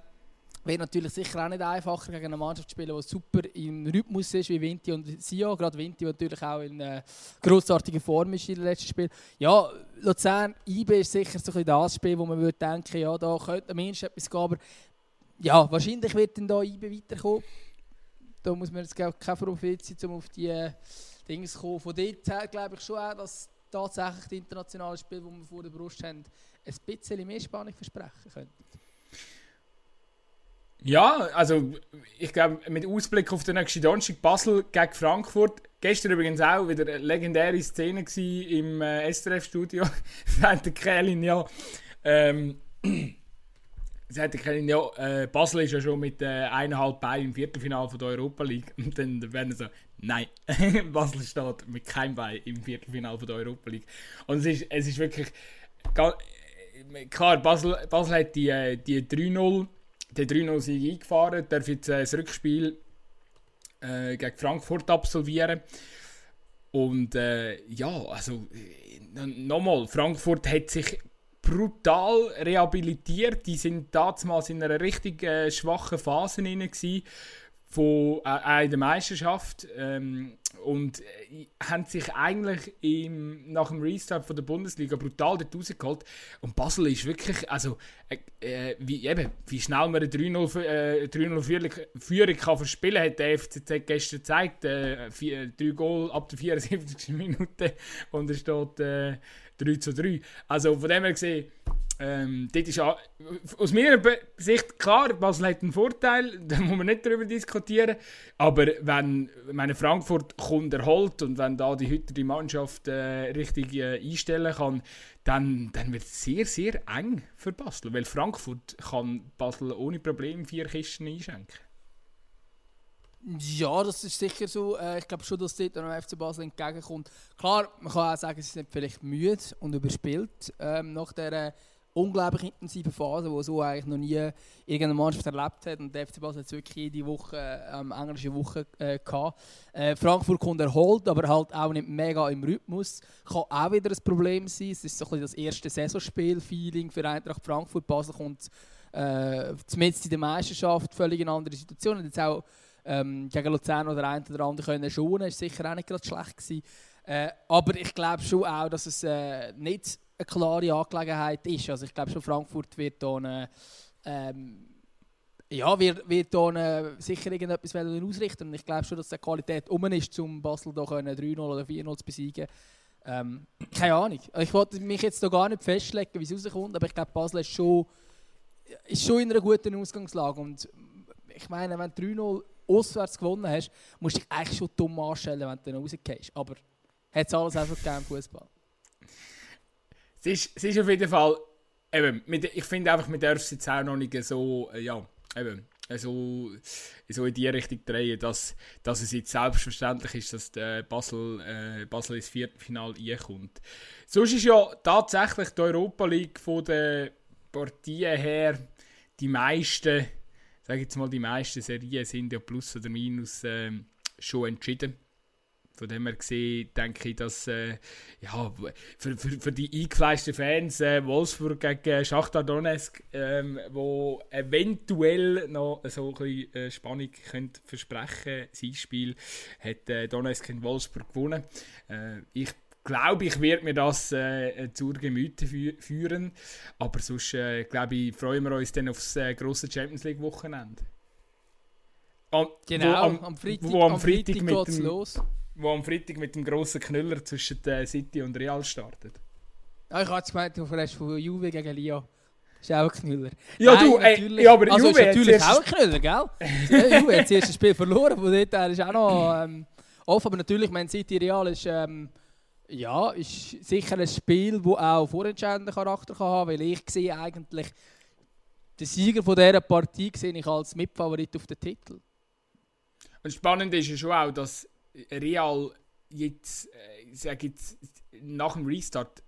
wird natürlich sicher auch nicht einfacher gegen eine Mannschaft zu spielen, die super im Rhythmus ist, wie Vinti und Sio. Gerade Vinti, der natürlich auch in äh, grossartiger Form ist in den letzten Spiel. Ja, Luzern, IB ist sicher so ein das Spiel, wo man würde denken, ja, da könnte mindestens etwas gehen. Aber ja, wahrscheinlich wird dann da IB weiterkommen. Da muss man jetzt keine Prophet sein, um auf die, Dings gekommen. Von dort her glaube ich schon auch, dass tatsächlich die internationalen Spiele, die wir vor der Brust haben, ein bisschen mehr Spannung versprechen könnten. Ja, also ich glaube, mit Ausblick auf den nächsten Donnerstag Basel gegen Frankfurt. Gestern übrigens auch wieder eine legendäre Szene im äh, SRF-Studio. sagt Kelin ja. Ähm, sagt Kelin ja, äh, Basel ist ja schon mit äh, eineinhalb Beinen im Viertelfinale von der Europa League. Und dann werden so, nein, Basel steht mit keinem Bein im Viertelfinale von der Europa League. Und es ist, es ist wirklich. Klar, Basel, Basel hat die, äh, die 3-0 den 3-0-Sieg eingefahren, darf jetzt äh, das Rückspiel äh, gegen Frankfurt absolvieren. Und äh, ja, also nochmal, Frankfurt hat sich brutal rehabilitiert. Die sind damals in einer richtig äh, schwachen Phase drin von äh, in der Meisterschaft ähm, und äh, haben sich eigentlich im, nach dem Restart von der Bundesliga brutal dort rausgeholt und Basel ist wirklich, also äh, äh wie, eben, wie schnell man eine 3-0 äh, kann verspielen hat der FCZ gestern gezeigt, äh, vier, drei Goal ab der 74. Minute und es steht äh, 3 zu 3. Also von dem her gesehen ähm, dort ist aus meiner Sicht klar, Basel hat einen Vorteil, da muss man nicht darüber diskutieren. Aber wenn meine Frankfurt kommt erholt und wenn da die heutige Mannschaft äh, richtig äh, einstellen kann, dann, dann wird es sehr, sehr eng für Basel. Weil Frankfurt kann Basel ohne Probleme vier Kisten einschenken. Ja, das ist sicher so. Äh, ich glaube schon, dass dort der FC Basel entgegenkommt. Klar, man kann auch sagen, sie sind vielleicht müde und überspielt ähm, nach dieser unglaublich intensive Phase, die so eigentlich noch nie irgendeine Mannschaft erlebt hat. Und der FC Basel hat wirklich jede Woche, ähm, englische Woche äh, gehabt. Äh, Frankfurt kommt erholt, aber halt auch nicht mega im Rhythmus. Kann auch wieder ein Problem sein. Es ist so ein bisschen das erste Saisonspiel-Feeling für Eintracht Frankfurt. Basel kommt äh, zumindest in der Meisterschaft völlig in andere Situation. Und jetzt auch ähm, gegen Luzern oder ein oder andere können schonen, ist sicher auch nicht gerade schlecht gewesen. Äh, aber ich glaube schon auch, dass es äh, nicht eine klare Angelegenheit ist. Also ich glaube schon, Frankfurt wird eine, ähm, ja, wird, wird eine, sicher irgendetwas ausrichten. Und ich glaube schon, dass die Qualität um ist, um Basel da 3-0 oder 4-0 zu besiegen. Ähm, keine Ahnung. Ich wollte mich jetzt gar nicht festlegen, wie es rauskommt, aber ich glaube, Basel ist schon, ist schon in einer guten Ausgangslage. Und ich meine, wenn du 3-0 auswärts gewonnen hast, musst du dich eigentlich schon dumm anstellen, wenn du dann rausgehst. Aber hat es alles einfach gegeben Fußball. Es ist, es ist auf jeden Fall, eben, mit, ich finde einfach, man darf es jetzt auch noch nicht so, äh, ja, eben, so, so in die Richtung drehen, dass, dass es jetzt selbstverständlich ist, dass der Basel, äh, Basel ins Viertelfinale reinkommt. Sonst ist ja tatsächlich die Europa League von den Partien her die meisten, sage jetzt mal, die meisten Serien sind ja plus oder minus äh, schon entschieden. Von dem her gesehen, denke ich, dass äh, ja, für, für, für die eingefleischten Fans äh, Wolfsburg gegen Schachtar Donetsk, ähm, wo eventuell noch so ein bisschen äh, Spannung könnte versprechen sein Spiel, hat äh, Donetsk in Wolfsburg gewonnen. Äh, ich glaube ich, werde mir das äh, zur Gemüte fü führen. Aber sonst, äh, glaube ich, freuen wir uns dann aufs äh, grosse Champions League Wochenende. Am, genau, am, am, Freitag, wo am Freitag, Freitag mit dem, los wo am Freitag mit dem grossen Knüller zwischen äh, City und Real startet. Ah, ich habe gemeint, du hast von Juve gegen Lyon. Das ist auch ein Knüller. Ja, Nein, du, ey, ja, aber also Juve ist natürlich auch ein Knüller, gell? Juve hat das erste Spiel verloren, von dort her ist auch noch ähm, offen. Aber natürlich, mein City Real ist, ähm, ja, ist sicher ein Spiel, das auch vorentscheidenden Charakter kann haben weil ich sehe eigentlich den Sieger von dieser Partie sehe ich als Mitfavorit auf den Titel. Und spannend ist ja schon auch, dass Real jetzt, äh, sag jetzt, nach dem Restart,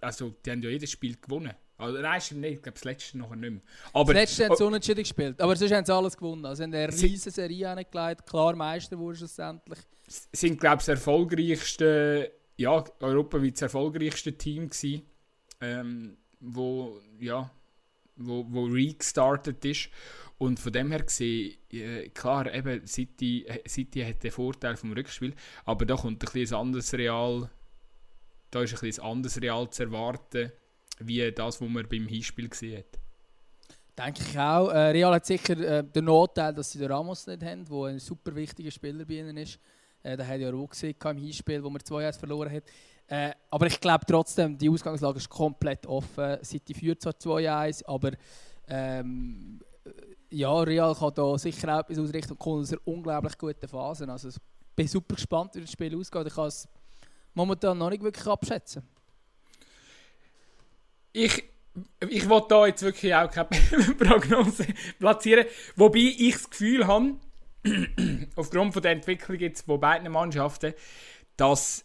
also die haben ja jedes Spiel gewonnen. Also, nein, nicht, ich glaube das letzte noch nicht mehr. Aber, das letzte haben sie unentschieden gespielt, aber sonst haben sie alles gewonnen. Also sie haben eine riesige Serie angelegt, klar Meister wurden schlussendlich. sind, glaube ich, das erfolgreichste, ja, europaweit das erfolgreichste Team gewesen, ähm, wo, ja, wo, wo restartet ist. Und von dem her gesehen, äh, klar, eben, City, äh, City hat den Vorteil vom Rückspiel, aber da kommt ein bisschen anderes Real, da ist ein bisschen anderes Real zu erwarten, wie das, was man beim Hinspiel gesehen hat. Denke ich auch. Äh, Real hat sicher äh, den Nachteil, dass sie den Ramos nicht haben, der ein super wichtiger Spieler bei ihnen ist. Äh, da hat ja auch gesehen im Hinspiel, wo man 2-1 verloren hat. Äh, aber ich glaube trotzdem, die Ausgangslage ist komplett offen. City führt zwar 2-1, aber ähm, ja, Real kann da sicher auch etwas ausrichten und kommt aus einer unglaublich guten Phase. Also ich bin super gespannt, wie das Spiel ausgeht. Ich kann es momentan noch nicht wirklich abschätzen. Ich, ich will da jetzt wirklich auch keine Prognose platzieren. Wobei ich das Gefühl habe, aufgrund von der Entwicklung jetzt von beiden Mannschaften, dass,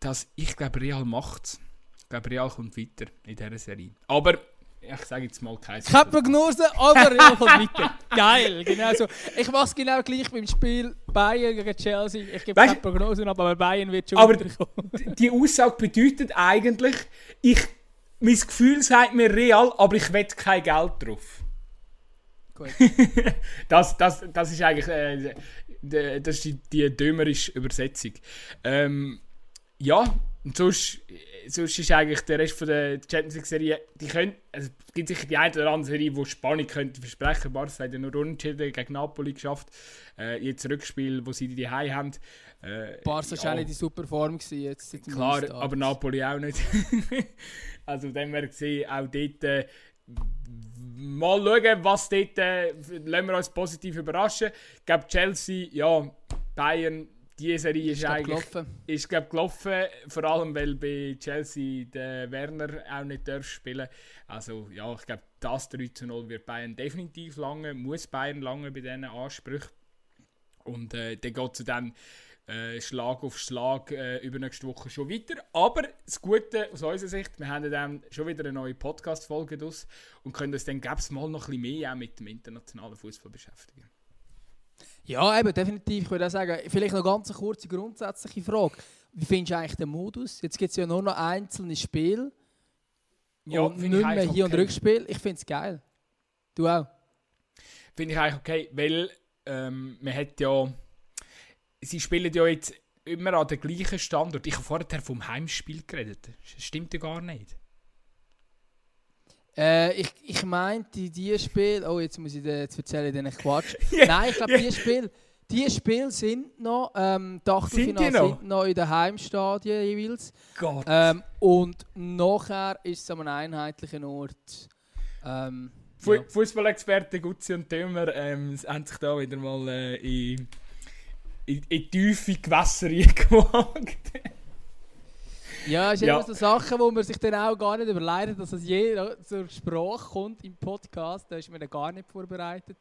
dass ich glaube, Real macht es. Ich glaube, Real kommt weiter in dieser Serie. Aber ich sage jetzt mal kein Prognose, aber Real kommt weiter. Geil, genau so. Ich mache es genau gleich beim Spiel Bayern gegen Chelsea. Ich gebe Weißt- keine Prognosen ab, aber Bayern wird schon Aber weiterkommen. die Aussage bedeutet eigentlich, ich, mein Gefühl sagt mir real, aber ich wette kein Geld drauf. Gut. das, das, das ist eigentlich äh, das ist die, die dömerische Übersetzung. Ähm, ja, und sonst, sonst ist eigentlich der Rest von der Champions League-Serie, die können, also es gibt sicher die eine oder andere Serie, die Spannung könnte versprechen. Barca hat ja nur unentschieden gegen Napoli geschafft. Äh, jetzt Rückspiel, wo sie die Heim haben. Äh, Barca war ja. auch nicht in super Form gewesen jetzt seit Klar, Restart. aber Napoli auch nicht. also dem wir gesehen, auch dort äh, mal schauen, was dort, äh, lassen wir uns positiv überraschen. Ich glaube Chelsea, ja, Bayern, die Serie ist, Ist eigentlich gelaufen. ist, glaub, gelaufen, vor allem weil bei Chelsea der Werner auch nicht darf spielen. Also ja, ich glaube, das 3 zu 0 wird Bayern definitiv lange, muss Bayern lange bei diesen Ansprüchen. Und äh, dann geht es dann äh, Schlag auf Schlag äh, übernächste Woche schon weiter. Aber das Gute aus unserer Sicht, wir haben dann schon wieder eine neue Podcast-Folge draus und können uns dann gäb's mal noch ein bisschen mehr auch mit dem internationalen Fußball beschäftigen. Ja, eben, definitiv. Ich würde auch sagen, vielleicht noch ganz eine kurze grundsätzliche Frage. Wie findest du eigentlich den Modus? Jetzt gibt es ja nur noch einzelne Spiele Ja, und nicht ich mehr Hier- und okay. Rückspiel. Ich finde es geil. Du auch? Finde ich eigentlich okay, weil ähm, man hat ja. Sie spielen ja jetzt immer an den gleichen Standort. Ich habe vorher vom Heimspiel geredet. Das stimmt ja gar nicht. Äh, ich, ich meinte, die Spiele. Oh, jetzt muss ich dir, jetzt erzähle ich denen Quatsch. Ja, Nein, ich glaube, die Spiele. Die Spiele sind noch, ähm, die Achtelfinale Sind noch? sind noch in den Heimstadien jeweils. Gott. Ähm, und nachher ist es an einem einheitlichen Ort. Ähm, Fu ja. Fußballexperten Gutzi und Tömer ähm, haben sich da wieder mal äh, in, in, in tiefe Gewässer gewagt. Ja, es ist Ja. immer so Sachen, wo man sich dann auch gar nicht überlegt, dass es je zur Sprache kommt im Podcast. Da ist man dann gar nicht vorbereitet.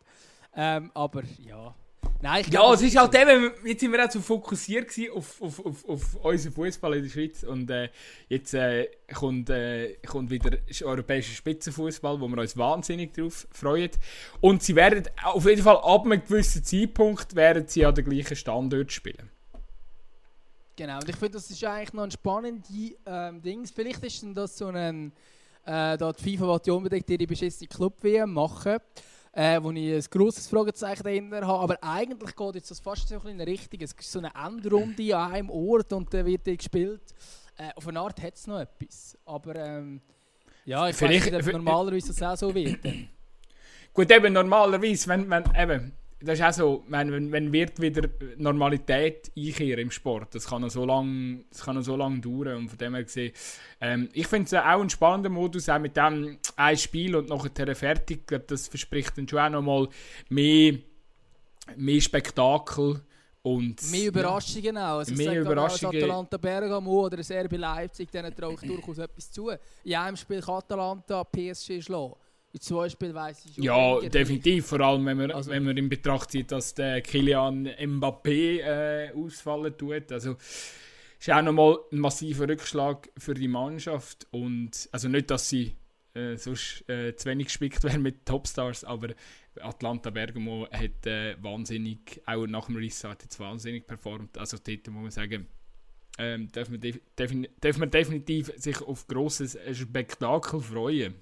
Ähm, aber ja. Nein, ich Ja, glaub, es ist halt eben, jetzt sind wir auch so fokussiert auf, auf, auf, auf unseren Fußball in der Schweiz und äh, jetzt äh, kommt, äh, kommt wieder europäischer Spitzenfußball, wo wir uns wahnsinnig darauf freuen. Und sie werden auf jeden Fall ab einem gewissen Zeitpunkt werden sie an den gleichen Standort spielen. Genau, und ich finde, das ist eigentlich noch ein spannendes ähm, Ding. Vielleicht ist denn das so ein. Äh, da die FIFA will ja unbedingt ihre beschissene Club-WM machen, äh, wo ich ein grosses Fragezeichen dahinter habe. Aber eigentlich geht jetzt das fast so ein bisschen in eine Richtung. Es ist so eine Endrunde an einem Ort und dann wird die gespielt. Äh, auf eine Art hat es noch etwas. Aber ähm, ja, ich weiß Vielleicht- nicht, ob normalerweise das auch so wird. Gut, eben normalerweise, wenn, wenn, eben, das ist auch so, wenn, wenn, wenn wird wieder Normalität einkehren im Sport, das kann noch so lange so lang dauern und von dem her gesehen, ähm, ich finde es auch ein spannender Modus, auch mit dem ein Spiel und nachher fertig, ich glaube, das verspricht dann schon auch nochmal mehr, mehr Spektakel und Mehr Überraschungen auch. Also Mehr sage Überraschungen. Als Atalanta Bergamo oder ein RB Leipzig, denen traue ich durchaus etwas zu. In einem Spiel kann Atalanta PSG schlagen. In zwei Spielen weiss ich schon. Ja, definitiv. Vor allem, wenn man, Also- wenn man in Betracht zieht, dass der Kilian Mbappé äh, ausfallen tut. Also, ist auch nochmal ein massiver Rückschlag für die Mannschaft. Und, also nicht, dass sie äh, sonst äh, zu wenig gespickt wären mit Topstars, aber Atlanta Bergamo hat äh, wahnsinnig, auch nach dem Restart jetzt wahnsinnig performt. Also dort muss man sagen, ähm, darf, man def defin definitiv sich auf grosses Spektakel freuen.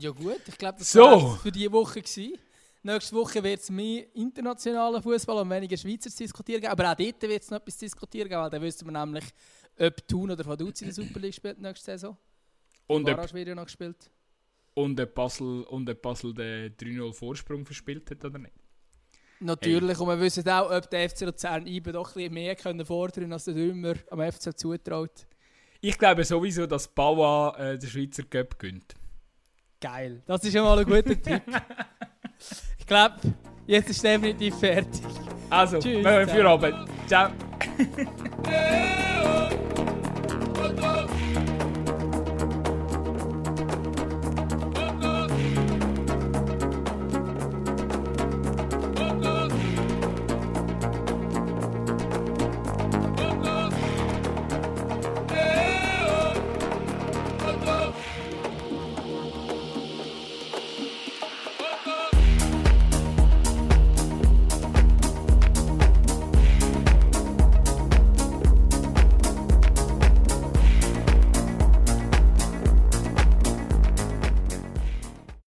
Ja gut, ich glaube, das So. war für diese Woche. Gewesen. Nächste Woche wird es mehr internationalen Fußball und weniger Schweizer zu diskutieren geben. Aber auch dort wird es noch etwas zu diskutieren geben, weil dann wissen wir nämlich, ob Thun oder Vaduz in der Super League spielt nächste Saison. Und ob Barrage noch gespielt. Und der Basel, und der Basel den 3-0 Vorsprung verspielt hat oder nicht? Natürlich, und wir wissen auch, ob der FC Luzern IBE doch ein bisschen mehr können fordern als der Dümmer am FC zutraut. Ich glaube sowieso, dass Baua äh, den Schweizer Cup gönnt. Geil. Das ist schon mal ein guter Tipp. Ich glaube, jetzt ist definitiv fertig. Also, Tschüss, wir hören für Abend. Ciao.